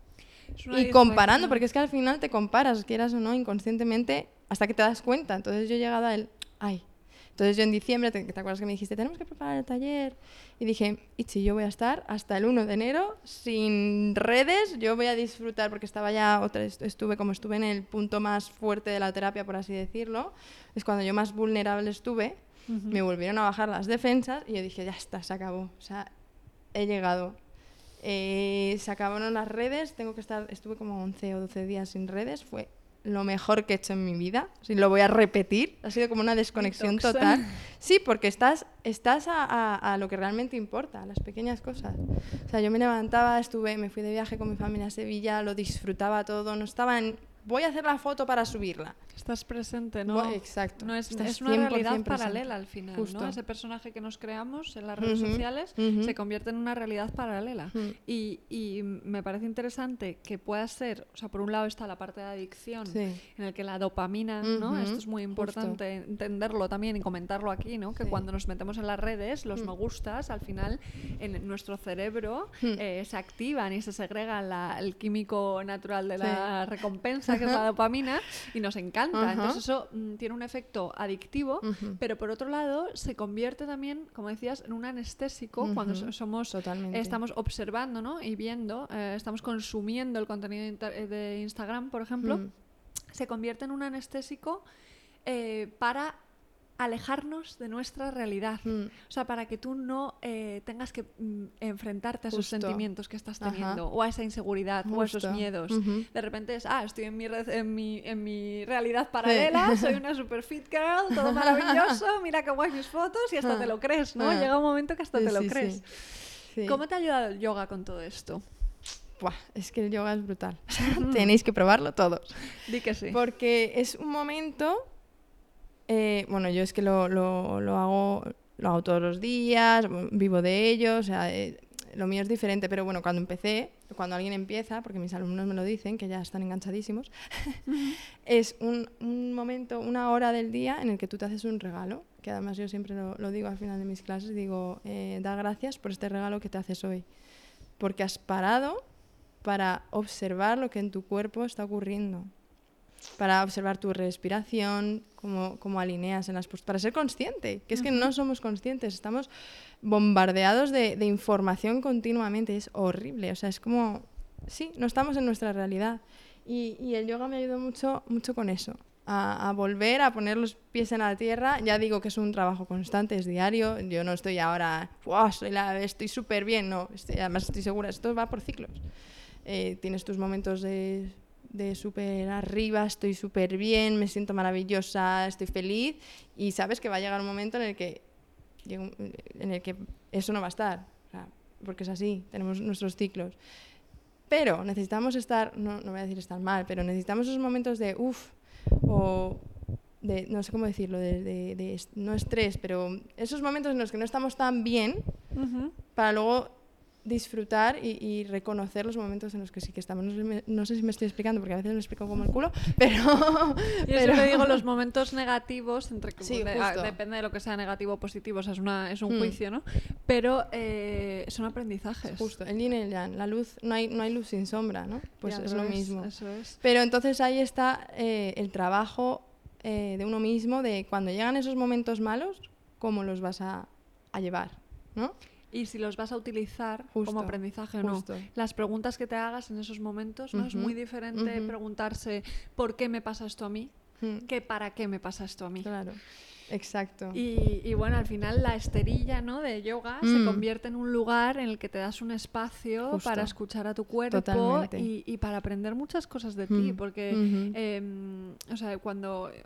Y comparando, porque es que al final te comparas, quieras o no, inconscientemente, hasta que te das cuenta. Entonces yo he llegado a él, ay. Entonces yo en diciembre, te, ¿te acuerdas que me dijiste, tenemos que preparar el taller? Y dije, Ichi, yo voy a estar hasta el 1 de enero sin redes, yo voy a disfrutar, porque estaba ya, otra, est- estuve como estuve en el punto más fuerte de la terapia, por así decirlo, es cuando yo más vulnerable estuve, me volvieron a bajar las defensas y yo dije, ya está, se acabó. O sea, he llegado. Eh, se acabaron las redes, tengo que estar, estuve como 11 o 12 días sin redes, fue lo mejor que he hecho en mi vida, si lo voy a repetir, ha sido como una desconexión Detox. total. Sí, porque estás, estás a, a- a lo que realmente importa, a las pequeñas cosas. O sea, yo me levantaba, estuve, me fui de viaje con mi familia a Sevilla, lo disfrutaba todo, no estaba en voy a hacer la foto para subirla. Estás presente, ¿no? Voy- exacto. No es, una 100% realidad paralela al final, Justo. ¿no? Ese personaje que nos creamos en las redes sociales se convierte en una realidad paralela. Y, y me parece interesante que pueda ser, o sea, por un lado está la parte de adicción, Sí. en el que la dopamina, ¿no? Esto es muy justo. importante entenderlo también y comentarlo aquí, ¿no? Que Sí. cuando nos metemos en las redes, los me gustas, al final en nuestro cerebro eh, se activan y se segrega la- el químico natural de Sí. la recompensa, que es la dopamina, y nos encanta. Entonces eso mm, tiene un efecto adictivo, pero por otro lado se convierte también, como decías, en un anestésico cuando so- somos totalmente. estamos observando ¿no? y viendo, eh, estamos consumiendo el contenido de Instagram, por ejemplo, Mm. se convierte en un anestésico eh, para alejarnos de nuestra realidad. Mm. O sea, para que tú no eh, tengas que mm, enfrentarte a esos sentimientos que estás Ajá. teniendo, o a esa inseguridad, o a esos miedos. De repente es, ah, estoy en mi, red- en mi, en mi realidad paralela, soy una super fit girl, todo maravilloso, mira qué guay mis fotos, y hasta te lo crees, ¿no? Ah. Llega un momento que hasta Sí, te lo sí, crees. ¿Cómo te ha ayudado el yoga con todo esto? Buah, es que el yoga es brutal. Tenéis que probarlo todos. Di que sí. Porque es un momento. Eh, bueno, yo es que lo, lo- lo hago, lo hago todos los días, vivo de ello, o sea, eh, lo mío es diferente, pero bueno, cuando empecé, cuando alguien empieza, porque mis alumnos me lo dicen, que ya están enganchadísimos, es un, un momento, una hora del día en el que tú te haces un regalo, que además yo siempre lo, lo digo al final de mis clases, digo, eh, da gracias por este regalo que te haces hoy, porque has parado para observar lo que en tu cuerpo está ocurriendo, para observar tu respiración, cómo, cómo alineas en las posturas, para ser consciente, que es que no somos conscientes, estamos bombardeados de, de información continuamente, es horrible, o sea, es como, sí, no estamos en nuestra realidad. Y, y el yoga me ayudó mucho, mucho con eso, a, a volver a poner los pies en la tierra. Ya digo que es un trabajo constante, es diario. Yo no estoy ahora, "Buah, soy la- estoy súper bien, no. estoy- además estoy segura, esto va por ciclos. Eh, tienes tus momentos de, de súper arriba, estoy súper bien, me siento maravillosa, estoy feliz. Y sabes que va a llegar un momento en el que, en el que eso no va a estar. porque es así, tenemos nuestros ciclos. Pero necesitamos estar, no, no voy a decir estar mal, pero necesitamos esos momentos de uff, o de, no sé cómo decirlo, de, de- de est- no estrés, pero esos momentos en los que no estamos tan bien para luego disfrutar y, y reconocer los momentos en los que sí que estamos. No sé, me- no sé si me estoy explicando, porque a veces me explico como el culo, pero... Yo pero- siempre digo los momentos negativos, entre Sí, de- ah, depende de lo que sea negativo o positivo, o sea, es, una, es un Hmm. juicio, ¿no? Pero eh, son aprendizajes. Justo, el yin y el yang, la luz, no hay, no hay luz sin sombra, ¿no? Pues es lo mismo. Eso es. Pero entonces ahí está eh, el trabajo eh, de uno mismo, de cuando llegan esos momentos malos, cómo los vas a, a llevar, ¿no? Y si los vas a utilizar Justo, como aprendizaje o no. Las preguntas que te hagas en esos momentos, ¿no? Es muy diferente preguntarse ¿por qué me pasa esto a mí? Mm, que ¿para qué me pasa esto a mí? Claro, exacto. Y, y bueno, al final la esterilla ¿no? de yoga se Mm. convierte en un lugar en el que te das un espacio Justo. para escuchar a tu cuerpo y, y para aprender muchas cosas de ti. Mm. Porque, em, o sea, cuando eh,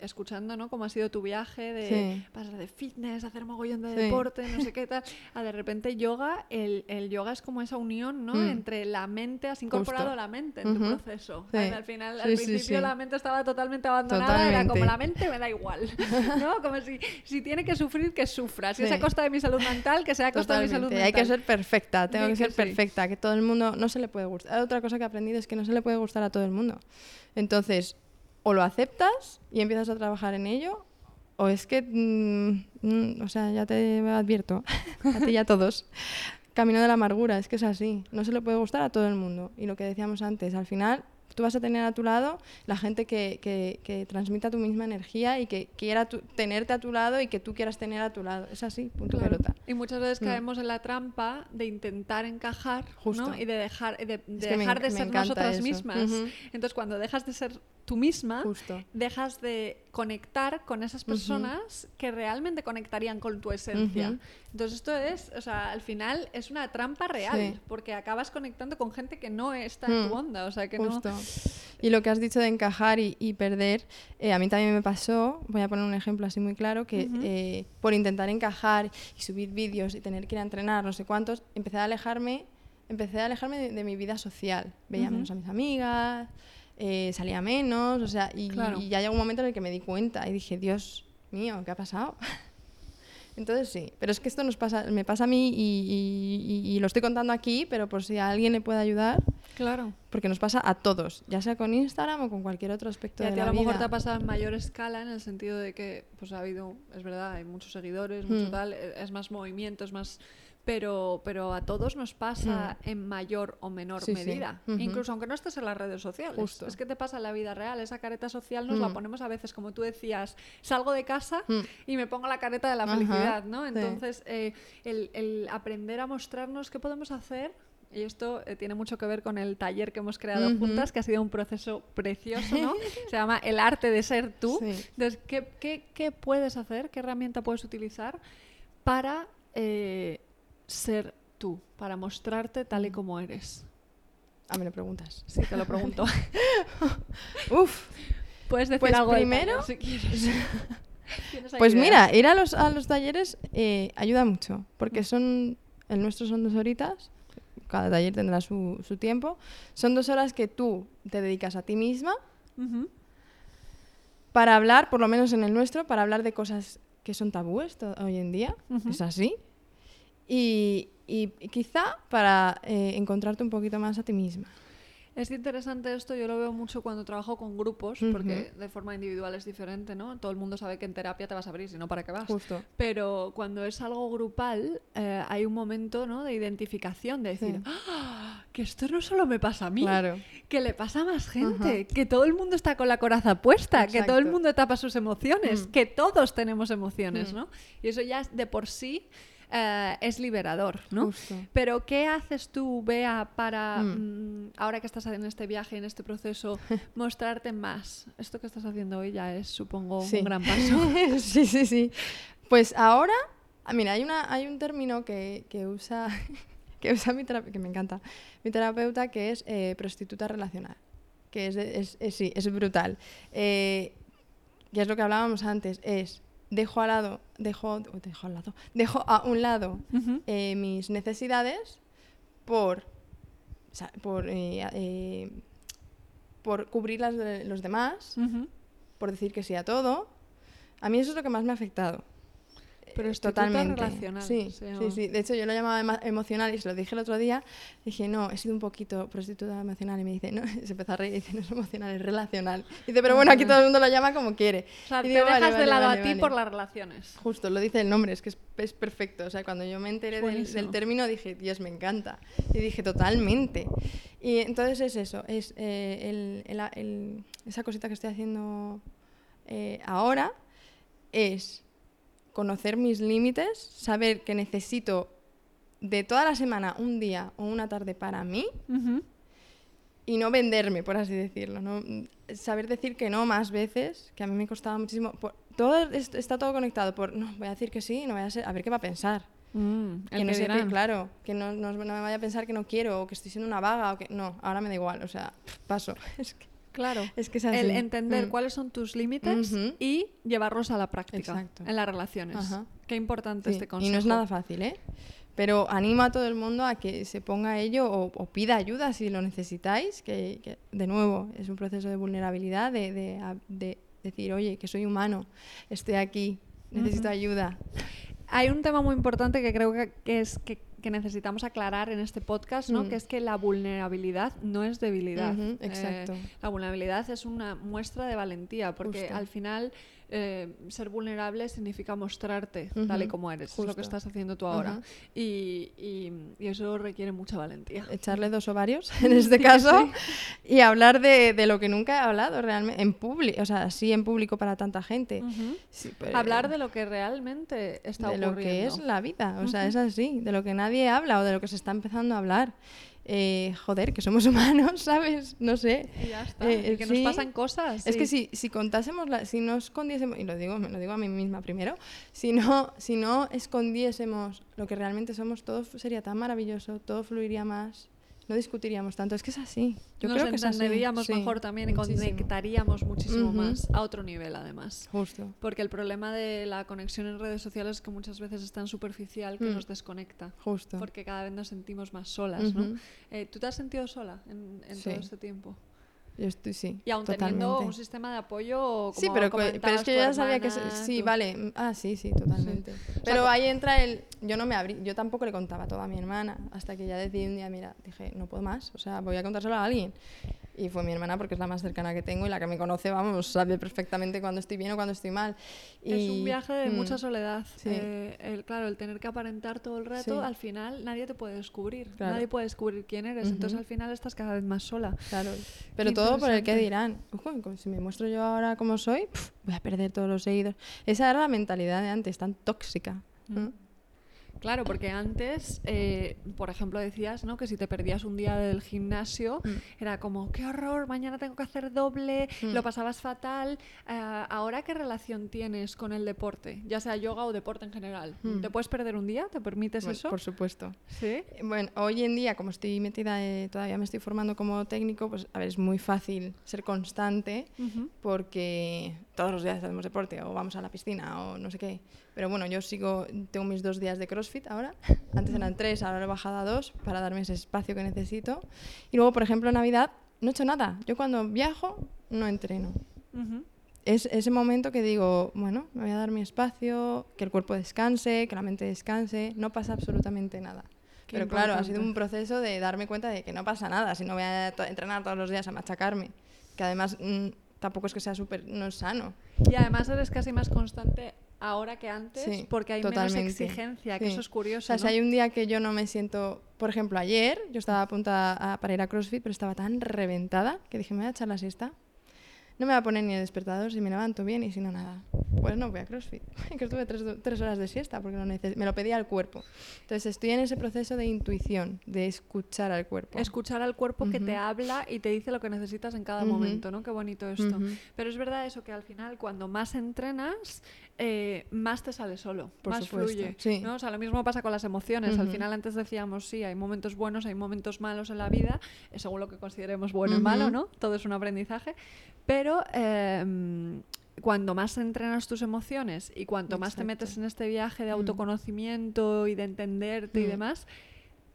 escuchando ¿no? cómo ha sido tu viaje de Sí. pasar de fitness, hacer mogollón de Sí. deporte, no sé qué tal, a de repente yoga, el, el yoga es como esa unión ¿no? Mm. entre la mente, has incorporado Justo. la mente en tu proceso. Sí. Al final, al principio la mente estaba totalmente abandonada, era como la mente me da igual, ¿no? Como si, si tiene que sufrir, que sufra. Si es a costa de mi salud mental, que sea a costa de mi salud mental. Hay que ser perfecta, tengo que ser perfecta, que todo el mundo no se le puede gustar. Otra cosa que he aprendido es que no se le puede gustar a todo el mundo. Entonces, o lo aceptas y empiezas a trabajar en ello, o es que, mm, mm, o sea, ya te advierto, a ti y a todos, camino de la amargura, es que es así, no se le puede gustar a todo el mundo. Y lo que decíamos antes, al final tú vas a tener a tu lado la gente que, que, que transmita tu misma energía y que quiera tu- tenerte a tu lado y que tú quieras tener a tu lado. Es así, punto Claro. pelota. Y muchas veces Mm. caemos en la trampa de intentar encajar Justo. ¿no? y de dejar, de, de que me dejar de me ser nosotras eso. mismas. Entonces, cuando dejas de ser tú misma, Justo. dejas de conectar con esas personas que realmente conectarían con tu esencia. Ujú. Entonces esto es, o sea, al final es una trampa real, Sí. porque acabas conectando con gente que no está en tu Mm, onda, o sea, que Justo. Y lo que has dicho de encajar y, y perder, eh, a mí también me pasó, voy a poner un ejemplo así muy claro, que Ujú. eh, por intentar encajar y subir vídeos y tener que ir a entrenar, no sé cuántos, empecé a alejarme, empecé a alejarme de, de mi vida social. Veía menos a mis amigas, eh, salía menos, o sea, y, Claro. y ya llegó un momento en el que me di cuenta y dije, Dios mío, ¿qué ha pasado? Entonces sí, pero es que esto nos pasa, me pasa a mí y, y- y- lo estoy contando aquí, pero por si a alguien le puede ayudar, Claro. porque nos pasa a todos, ya sea con Instagram o con cualquier otro aspecto Y a de ti a la lo mejor vida. te ha pasado en mayor escala en el sentido de que pues ha habido, es verdad, hay muchos seguidores, mucho Mm. tal, e- es más movimiento, es más... Pero, pero a todos nos pasa en mayor o menor Mm. Sí. medida. Incluso aunque no estés en las redes sociales. Justo. Es que te pasa en la vida real. Esa careta social nos la Mm. ponemos a veces, como tú decías, salgo de casa Mm. y me pongo la careta de la Ajá, felicidad, ¿no? sí. Entonces, eh, el, el aprender a mostrarnos qué podemos hacer, y esto eh, tiene mucho que ver con el taller que hemos creado juntas, que ha sido un proceso precioso, ¿no? Se llama El arte de ser tú. Sí. Entonces, ¿qué, qué, qué puedes hacer? ¿Qué herramienta puedes utilizar para eh, ser tú? Para mostrarte tal y como eres. Ah, me lo preguntas. Sí, te lo pregunto. Uf, Puedes decir Pues algo primero- taller, si quieres. ¿Tienes ahí Pues mira, ir a los, a los talleres eh, ayuda mucho, porque Mm. son, el nuestro son dos horitas, cada taller tendrá su, su tiempo, son dos horas que tú te dedicas a ti misma para hablar, por lo menos en el nuestro, para hablar de cosas que son tabúes hoy en día, es así, y, y quizá para eh, encontrarte un poquito más a ti misma. Es interesante esto, yo lo veo mucho cuando trabajo con grupos, porque de forma individual es diferente, ¿no? Todo el mundo sabe que en terapia te vas a abrir, si no, ¿para qué vas? Justo. Pero cuando es algo grupal, eh, hay un momento ¿no? de identificación, de decir, Sí. "Ah, que esto no solo me pasa a mí, Claro. que le pasa a más gente, que todo el mundo está con la coraza puesta, que todo el mundo tapa sus emociones, Mm. que todos tenemos emociones, Mm. ¿no? Y eso ya de por sí eh, es liberador, ¿no? Justo. Pero ¿qué haces tú, Bea, para, Mm. mm, ahora que estás en este viaje, en este proceso, mostrarte más? Esto que estás haciendo hoy ya es, supongo, Sí. un gran paso. sí, sí, sí. Pues ahora, ah, mira, hay, una, hay un término que, que usa, que usa mi terapeuta, que me encanta, mi terapeuta, que es eh, prostituta relacional. Que es, de- es- es- sí, es brutal. Eh, y es lo que hablábamos antes, es dejo al lado, dejo, dejo al lado, dejo a un lado eh, mis necesidades por, sa- por, eh, eh, por cubrir las de los demás por decir que sí a todo. A mí eso es lo que más me ha afectado. Pero prostituta totalmente. relacional, Sí, sí, sí. De hecho, yo lo llamaba emocional y se lo dije el otro día. Dije, no, he sido un poquito prostituta emocional. Y me dice, no, se empezó a reír y dice, no es emocional, es relacional. Dice, pero bueno, aquí todo el mundo lo llama como quiere. O sea, Y te dejas "Vale, de lado vale, a ti vale". por las relaciones. Justo, lo dice el nombre, es que es, es perfecto. O sea, cuando yo me enteré del, término dije, Dios, me encanta. Y dije, totalmente. Y entonces es eso, es eh, el- el- el- esa cosita que estoy haciendo eh, ahora, es conocer mis límites, saber que necesito de toda la semana un día o una tarde para mí y no venderme, por así decirlo. ¿no? Saber decir que no más veces, que a mí me costaba muchísimo. por- todo es- está todo conectado por, no, voy a decir que sí, no voy a ser, a ver qué va a pensar. Mm, Que no sé qué, claro, que no, no, no me vaya a pensar que no quiero o que estoy siendo una vaga o que no, ahora me da igual, o sea, paso. Es que, Claro. es, que es así. El entender Mm. cuáles son tus límites y llevarlos a la práctica Exacto. en las relaciones. Ajá. Qué importante Sí, este consejo. Y no es nada fácil, ¿eh? Pero animo a todo el mundo a que se ponga a ello o, o pida ayuda si lo necesitáis, que, que, de nuevo es un proceso de vulnerabilidad, de, de- a- de decir, oye, que soy humano, estoy aquí, necesito ayuda. Hay un tema muy importante que creo que, que es que, que necesitamos aclarar en este podcast, ¿no? Mm. Que es que la vulnerabilidad no es debilidad. Ujú, exacto. Eh, la vulnerabilidad es una muestra de valentía, porque Justo. al final eh, ser vulnerable significa mostrarte tal y como eres. Es lo que estás haciendo tú ahora. Y, y- y eso requiere mucha valentía. Echarle dos ovarios, en este caso, y hablar de, de lo que nunca he hablado realmente, en público, o sea, sí en público para tanta gente. Ujú. Sí, pero- Hablar de lo que realmente está de lo ocurriendo. que es la vida, o sea, es así, de lo que nadie habla o de lo que se está empezando a hablar. Eh, joder, que somos humanos, ¿sabes? No sé. Y ya está. Eh, y que nos pasan cosas. Es que si, si contásemos, la- si no escondiésemos, y lo digo, me lo digo a mí misma primero, si no, si no escondiésemos lo que realmente somos, todo sería tan maravilloso, todo fluiría más, no discutiríamos tanto. Es que es así. Yo nos creo que entenderíamos Sí, mejor también y conectaríamos muchísimo más a otro nivel además. Justo. Porque el problema de la conexión en redes sociales es que muchas veces es tan superficial que Mm. nos desconecta. Justo. Porque cada vez nos sentimos más solas, ¿no? Eh, ¿Tú te has sentido sola en, en Sí. todo este tiempo? Yo estoy, sí. Y aún totalmente. teniendo un sistema de apoyo como Sí, pero, pero es que yo ya sabía que... Sí, vale. Ah, sí, sí, totalmente. Pero ahí entra el... Yo no me abrí... Yo tampoco le contaba todo a mi hermana. Hasta que ya decidí un día, mira, dije, no puedo más. O sea, voy a contárselo a alguien. Y fue mi hermana porque es la más cercana que tengo y la que me conoce, vamos, sabe perfectamente cuando estoy bien o cuando estoy mal. Es Y- un viaje de mm, mucha soledad. sí. Eh, el, claro, el tener que aparentar todo el rato, Sí. al final nadie te puede descubrir. Claro. Nadie puede descubrir quién eres. Entonces Ujú. al final estás cada vez más sola. Claro, pero todo por el que dirán. Si me muestro yo ahora como soy, pf, voy a perder todos los seguidores. Esa era la mentalidad de antes, tan tóxica. ¿no? Claro, porque antes, eh, por ejemplo, decías ¿no? que si te perdías un día del gimnasio, Mm. era como, qué horror, mañana tengo que hacer doble, Mm. lo pasabas fatal. Eh, Ahora, ¿qué relación tienes con el deporte? Ya sea yoga o deporte en general. Mm. ¿Te puedes perder un día? ¿Te permites Bueno, eso? Por supuesto. Sí. Bueno, hoy en día, como estoy metida, eh, todavía me estoy formando como técnico, pues a ver, es muy fácil ser constante porque todos los días hacemos deporte o vamos a la piscina o no sé qué. Pero bueno, yo sigo, tengo mis dos días de CrossFit ahora. Antes eran tres, ahora lo he bajado a dos para darme ese espacio que necesito. Y luego, por ejemplo, en Navidad no he hecho nada. Yo cuando viajo no entreno. Es ese momento que digo, bueno, me voy a dar mi espacio, que el cuerpo descanse, que la mente descanse, no pasa absolutamente nada. Qué Pero claro, ha sido un proceso de darme cuenta de que no pasa nada si no voy a to- entrenar todos los días a machacarme. Que además mm, tampoco es que sea súper, no es sano. Y además eres casi más constante ahora que antes Sí, porque hay totalmente. menos exigencia, que Sí. eso es curioso. O sea, si hay un día que yo no me siento, por ejemplo, ayer yo estaba a punto a- para ir a CrossFit, pero estaba tan reventada que dije, me voy a echar la siesta. No me voy a poner ni el despertador si me levanto bien y si no, nada. Pues no voy a CrossFit. que estuve tres, tres horas de siesta porque lo me lo pedía el cuerpo. Entonces estoy en ese proceso de intuición, de escuchar al cuerpo. Escuchar al cuerpo que te habla y te dice lo que necesitas en cada momento, ¿no? Qué bonito esto. Pero es verdad eso que al final cuando más entrenas, eh, más te sale solo, Por más supuesto, fluye. sí. ¿no? O sea, lo mismo pasa con las emociones. Al final antes decíamos, sí, hay momentos buenos, hay momentos malos en la vida, eh, según lo que consideremos bueno y malo. ¿no? Todo es un aprendizaje. Pero eh, cuando más entrenas tus emociones y cuanto más te metes en este viaje de Mm. autoconocimiento y de entenderte y Mm. demás,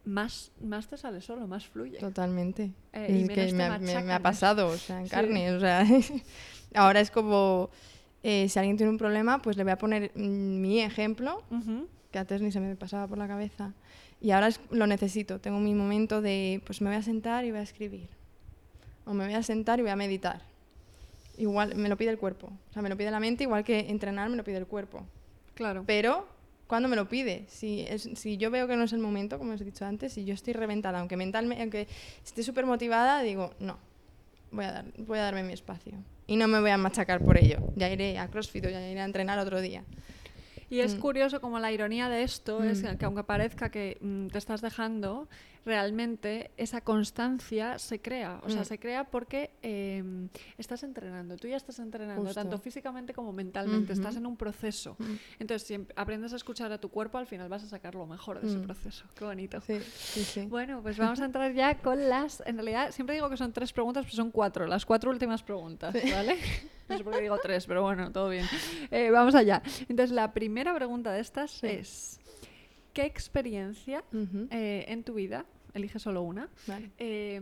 más, más te sale solo, más fluye. Totalmente. Eh, y es que me, ha- me- me machacan, ha ¿eh? pasado, o sea, en Sí. carne. O sea, ahora es como, eh, si alguien tiene un problema, pues le voy a poner mm, mi ejemplo, que antes ni se me pasaba por la cabeza. Y ahora es- lo necesito. Tengo mi momento de, pues me voy a sentar y voy a escribir. O me voy a sentar y voy a meditar. Igual me lo pide el cuerpo. O sea, me lo pide la mente, igual que entrenar me lo pide el cuerpo. Claro. Pero, ¿cuándo me lo pide? Si, es, si yo veo que no es el momento, como os he dicho antes, si yo estoy reventada, aunque mentalmente, aunque esté súper motivada, digo, no, voy a, dar, voy a darme mi espacio. Y no me voy a machacar por ello. Ya iré a CrossFit o ya iré a entrenar otro día. Y es Mm. curioso como la ironía de esto es Mm. que aunque parezca que mm, te estás dejando, realmente esa constancia se crea. O sea, Mm. se crea porque eh, estás entrenando. Tú ya estás entrenando, Justo. tanto físicamente como mentalmente. Estás en un proceso. Mm. Entonces, si em- aprendes a escuchar a tu cuerpo, al final vas a sacar lo mejor de ese Mm. proceso. Qué bonito. Sí, sí, sí. Bueno, pues vamos a entrar ya con las. En realidad, siempre digo que son tres preguntas, pero son cuatro. Las cuatro últimas preguntas, ¿vale? No sé por qué digo tres, pero bueno, todo bien. Eh, vamos allá. Entonces, la primera pregunta de estas es: ¿Qué experiencia eh, en tu vida, elige solo una, Vale. eh,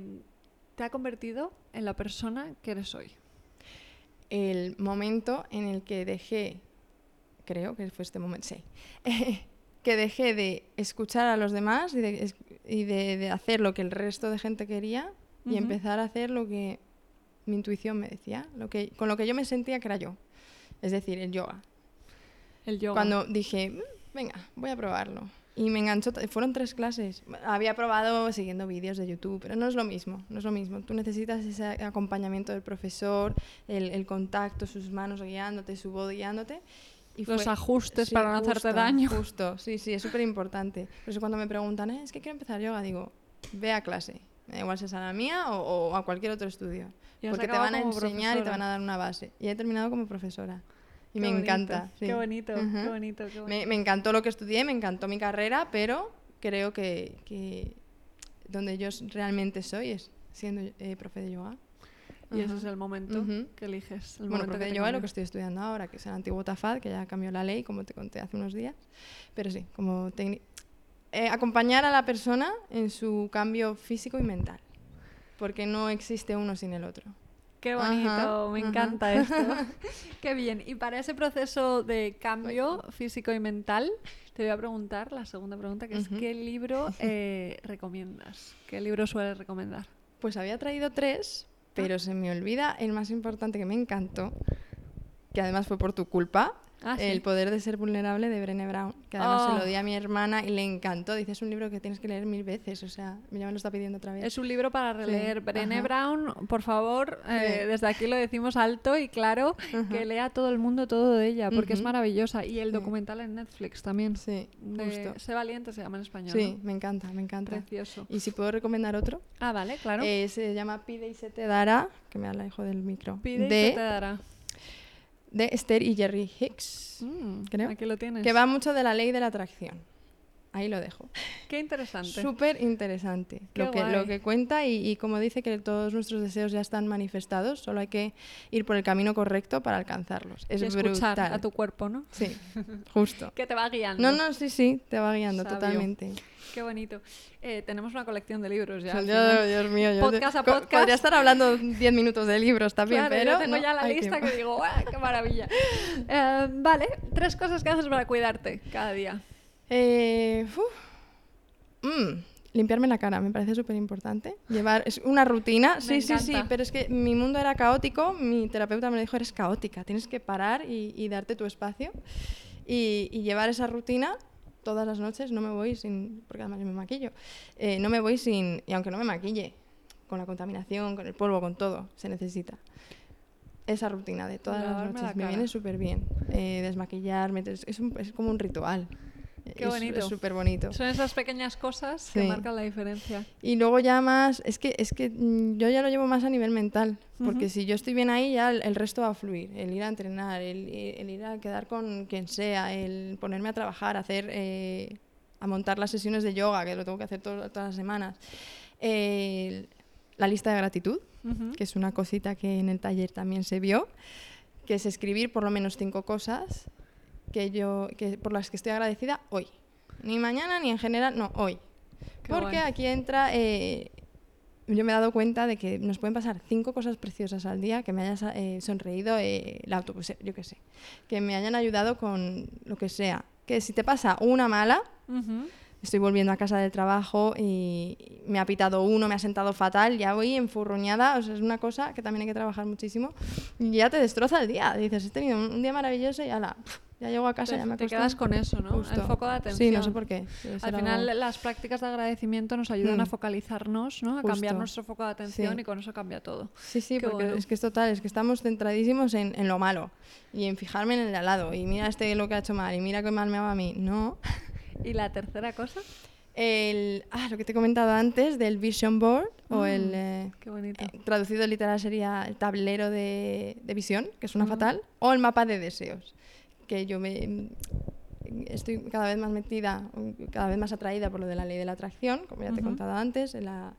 te ha convertido en la persona que eres hoy? El momento en el que dejé, creo que fue este momento, sí, que dejé de escuchar a los demás y de, es- y de- de hacer lo que el resto de gente quería y empezar a hacer lo que mi intuición me decía, lo que, con lo que yo me sentía que era yo. Es decir, el yoga. El yoga. Cuando dije, "Mm, venga, voy a probarlo. Y me enganchó, fueron tres clases. Había probado siguiendo vídeos de YouTube, pero no es lo mismo, no es lo mismo. Tú necesitas ese acompañamiento del profesor, el, el contacto, sus manos guiándote, su voz guiándote. Y Los fue- ajustes sí, para no hacerte daño. Justo, sí, sí, es súper importante. Por eso cuando me preguntan, "Eh, es que quiero empezar yoga, digo, ve a clase. Igual si es a la mía o, o a cualquier otro estudio. Porque te van a enseñar y te profesora. van a dar una base. Y he terminado como profesora. Y Qué me bonito, encanta. Qué bonito, qué bonito, qué bonito. Me, me encantó lo que estudié, me encantó mi carrera, pero creo que, que donde yo realmente soy es siendo eh, profe de yoga. Y ese Ajá. es el momento que eliges. El Bueno, profe de yoga es lo que estoy estudiando ahora, que es el antiguo TAFAD, que ya cambió la ley, como te conté hace unos días. Pero sí, como técnico. acompañar a la persona en su cambio físico y mental. Porque no existe uno sin el otro. Qué bonito, Ajá, me ajá. encanta esto. Qué bien. Y para ese proceso de cambio físico y mental, te voy a preguntar la segunda pregunta, que es. ¿qué libro eh, recomiendas? ¿Qué libro sueles recomendar? Pues había traído tres, pero se me olvida el más importante que me encantó, que además fue por tu culpa. Ah, ¿sí? El poder de ser vulnerable de Brené Brown, que además se Oh. lo di a mi hermana y le encantó. Dice, es un libro que tienes que leer mil veces, o sea, ya me lo está pidiendo otra vez. Es un libro para releer. Brené ajá. Brown, por favor, eh, Sí. desde aquí lo decimos alto y claro, Ajá. que lea todo el mundo todo de ella, porque es Ujú. maravillosa. Y el Sí. documental en Netflix también. Sí, justo. Sé valiente se llama en español. Sí, ¿no? me encanta, me encanta. Precioso. Y si puedo recomendar otro, Ah, vale, claro. eh, se llama Pide y se te dará, que me alejo del micro, Pide y de, se te dará. De Esther y Jerry Hicks, Mm, creo. Aquí lo tienes. que va mucho de la ley de la atracción. Ahí lo dejo. Qué interesante. Súper interesante lo que, guay. lo que cuenta y, y como dice que todos nuestros deseos ya están manifestados, solo hay que ir por el camino correcto para alcanzarlos. Es y escuchar brutal. a tu cuerpo, ¿no? Sí, justo. Que te va guiando. No, no, sí, sí, te va guiando Sabio. totalmente. Qué bonito. Eh, tenemos una colección de libros ya. al Dios, mío, yo Podcast a podcast. podría estar hablando 10 minutos de libros también, Claro, pero yo tengo no, ya la lista tiempo. que digo, ¡guau, ¡qué maravilla! Eh, vale, tres cosas que haces para cuidarte cada día. Eh. Mm, limpiarme la cara, me parece súper importante. Llevar, es una rutina, Me sí, sí, sí, pero es que mi mundo era caótico, mi terapeuta me dijo, eres caótica, tienes que parar y, y darte tu espacio y, y llevar esa rutina todas las noches, no me voy sin, porque además yo me maquillo, eh, no me voy sin, y aunque no me maquille, con la contaminación, con el polvo, con todo, se necesita. Esa rutina de todas las Lavarme la noches me viene súper bien. Eh, desmaquillarme, es, es un- es como un ritual. Qué Es- bonito. Es súper bonito. Son esas pequeñas cosas que Sí. marcan la diferencia. Y luego ya más, es que, es que mm, yo ya lo llevo más a nivel mental, porque Ujú. si yo estoy bien ahí, ya el, el resto va a fluir. El ir a entrenar, el, el ir a quedar con quien sea, el ponerme a trabajar, hacer, eh, a montar las sesiones de yoga, que lo tengo que hacer to- todas las semanas. La lista de gratitud, Ujú. que es una cosita que en el taller también se vio, que es escribir por lo menos cinco cosas que yo, que, por las que estoy agradecida hoy. Ni mañana ni en general, no, hoy. Qué Porque guay. aquí entra, eh, yo me he dado cuenta de que nos pueden pasar cinco cosas preciosas al día, que me hayas eh, sonreído eh, el autobús, yo qué sé, que me hayan ayudado con lo que sea. Que si te pasa una mala, Ujú. estoy volviendo a casa del trabajo y me ha pitado uno, me ha sentado fatal, ya voy enfurruñada, o sea, es una cosa que también hay que trabajar muchísimo y ya te destroza el día. Dices, he tenido un día maravilloso y ala, pf, ya llego a casa, Te, ya me te quedas con eso, ¿no? Justo. El foco de atención. Sí, no sé por qué. Al final, algo- las prácticas de agradecimiento nos ayudan a Mm. focalizarnos, ¿no? A cambiar nuestro foco de atención Sí. y con eso cambia todo. Sí, sí, Qué porque bueno. es que es total, es que estamos centradísimos en, en lo malo y en fijarme en el de al lado y mira este lo que ha hecho mal y mira qué mal me va a mí. No. ¿Y la tercera cosa? El, ah, lo que te he comentado antes del Vision Board o Mm, el... eh, Qué bonito. eh, traducido literal sería el tablero de, de visión, que suena Ujú. fatal, o el mapa de deseos, que yo me estoy cada vez más metida, cada vez más atraída por lo de la ley de la atracción, como ya te he Ujú. contado antes, en la-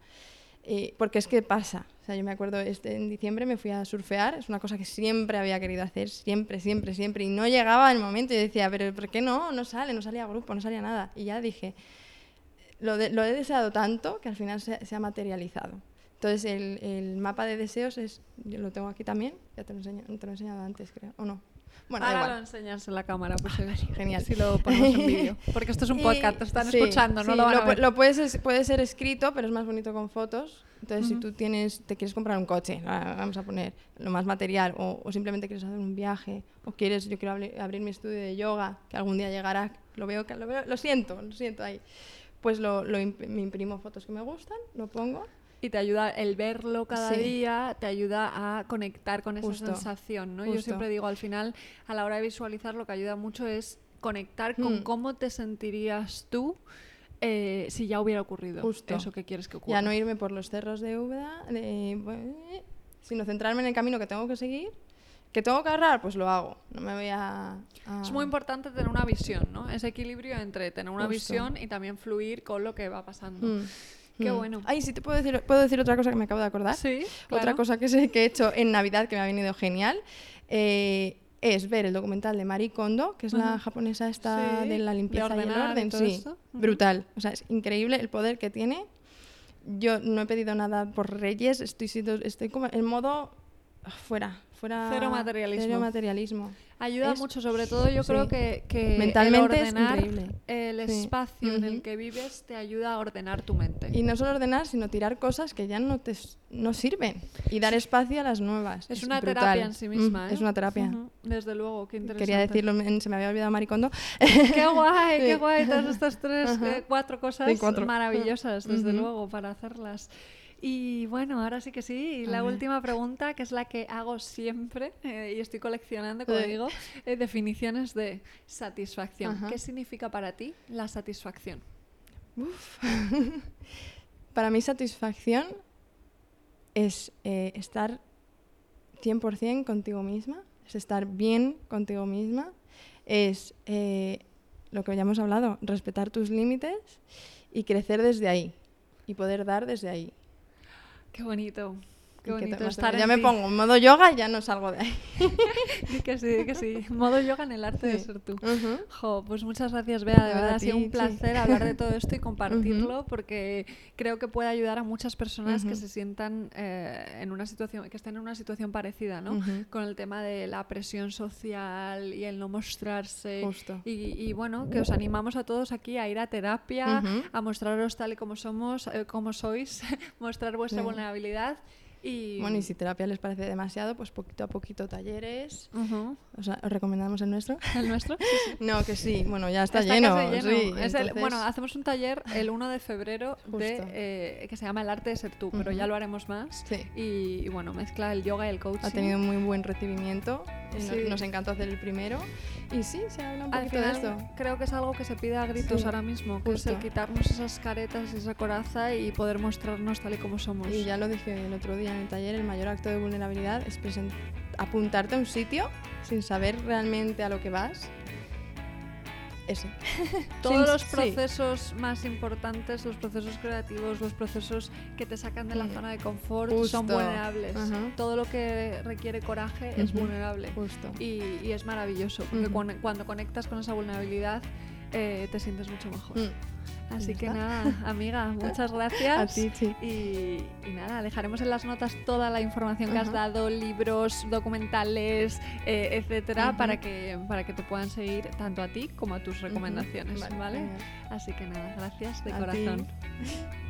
eh, porque es que pasa. O sea, yo me acuerdo, este, en diciembre me fui a surfear, es una cosa que siempre había querido hacer, siempre, siempre, siempre, y no llegaba el momento y decía, pero ¿por qué no? No sale, no salía grupo, no salía nada. Y ya dije, lo, de- lo he deseado tanto que al final se, se ha materializado. Entonces, el, el mapa de deseos es, yo lo tengo aquí también, ya te lo, enseño- te lo he enseñado antes, creo, ¿o no? Bueno, Ahora lo enseñas en la cámara, pues si- genial. si lo ponemos en vídeo. Porque esto es un Y- podcast, te están sí, escuchando, no sí, lo van a pu- ver. lo puedes, es- puede ser escrito, pero es más bonito con fotos. Entonces, Ujú. si tú tienes, te quieres comprar un coche, ah, vamos a poner lo más material, o, o simplemente quieres hacer un viaje, o quieres, yo quiero abri- abrir mi estudio de yoga, que algún día llegará, lo veo, lo, veo, lo siento, lo siento ahí. Pues lo, lo imp- me imprimo fotos que me gustan, lo pongo. Y te ayuda el verlo cada Sí. día, te ayuda a conectar con esa Justo, sensación, ¿no? Yo siempre digo, al final, a la hora de visualizar, lo que ayuda mucho es conectar con Mm. cómo te sentirías tú eh, si ya hubiera ocurrido Justo. eso que quieres que ocurra. Ya no irme por los cerros de Úbeda, de- bueno, sino centrarme en el camino que tengo que seguir. ¿Que tengo que agarrar? Pues lo hago. No me voy a... a- Es muy importante tener una visión, ¿no? Ese equilibrio entre tener una Justo. visión y también fluir con lo que va pasando. Mm, Qué mm. bueno. Ay, sí, te puedo decir, puedo decir otra cosa que me acabo de acordar. Sí, Otra cosa que, sé que he hecho en Navidad que me ha venido genial eh, es ver el documental de Marie Kondo, que es la japonesa esta Sí, de la de limpieza y el ordenar y orden. todo Sí, esto. Brutal. O sea, es increíble el poder que tiene. Yo no he pedido nada por Reyes, estoy, siendo, estoy como en modo fuera, fuera... Cero materialismo. Cero materialismo. Ayuda Es- mucho, sobre todo yo creo sí. que, que Mentalmente el es ordenar increíble. el Sí. espacio en el que vives te ayuda a ordenar tu mente. Y no solo ordenar, sino tirar cosas que ya no te no sirven y dar espacio a las nuevas. es una brutal. terapia en sí misma, Mm, ¿eh? Es una terapia. Ujú, Desde luego, qué interesante. Quería decirlo, se me había olvidado Maricondo. Qué guay, qué guay. Todas estas tres, Ajá. eh, cuatro cosas cuatro. maravillosas, desde Ujú. luego, para hacerlas. Y bueno, ahora sí que sí. Y la última pregunta, que es la que hago siempre, eh, y estoy coleccionando, como digo, eh, definiciones de satisfacción. Ajá. ¿Qué significa para ti la satisfacción? Para mí satisfacción es eh, estar 100% contigo misma, es estar bien contigo misma, es eh, lo que ya hemos hablado, respetar tus límites y crecer desde ahí y poder dar desde ahí. Qué bonito. Qué Y que te- bonito estar ya me ti. pongo en modo yoga y ya no salgo de ahí. Que sí, que sí. Modo yoga en el arte de ser tú. Jo, pues muchas gracias, Bea. De verdad ha sido un sí. placer hablar de todo esto y compartirlo porque creo que puede ayudar a muchas personas que se sientan eh, en una situación, que estén en una situación parecida, ¿no? Con el tema de la presión social y el no mostrarse. Justo. Y, y bueno, que os animamos a todos aquí a ir a terapia, a mostraros tal y como somos, eh, como sois, mostrar vuestra vulnerabilidad. Y, Bueno, y si terapia les parece demasiado, pues poquito a poquito talleres. Ujú. O sea, ¿os recomendamos el nuestro? ¿El nuestro? Sí, sí. No, que sí. Bueno, ya está, Está lleno. lleno. sí, Es el- entonces- bueno, hacemos un taller el 1 de febrero de, Justo. eh, que se llama El arte de ser tú, pero Ujú. ya lo haremos más. Sí. Y, y bueno, mezcla el yoga y el coaching. Ha tenido muy buen recibimiento. y no- Sí. Nos encantó hacer el primero. Y sí, se habla un Al poquito final, de esto. creo que es algo que se pide a gritos ahora mismo, que es el justo. quitarnos esas caretas y esa coraza y poder mostrarnos tal y como somos. Y ya lo dije el otro día en el taller, el mayor acto de vulnerabilidad es apuntarte a un sitio sin saber realmente a lo que vas. Ese. Todos los sí. procesos más importantes, los procesos creativos, los procesos que te sacan de la zona de confort son Justo. vulnerables. Ajá. Todo lo que requiere coraje es Ujú. vulnerable. Justo. y, y es maravilloso, porque Ujú. cuando, cuando conectas con esa vulnerabilidad eh, te sientes mucho mejor. Mm. Así que está. nada, amiga, muchas gracias. A ti, sí. Y, y nada, dejaremos en las notas toda la información que has dado, libros, documentales, eh, etcétera, para que para que te puedan seguir tanto a ti como a tus recomendaciones, Vale. Así que nada, gracias de A ti. corazón.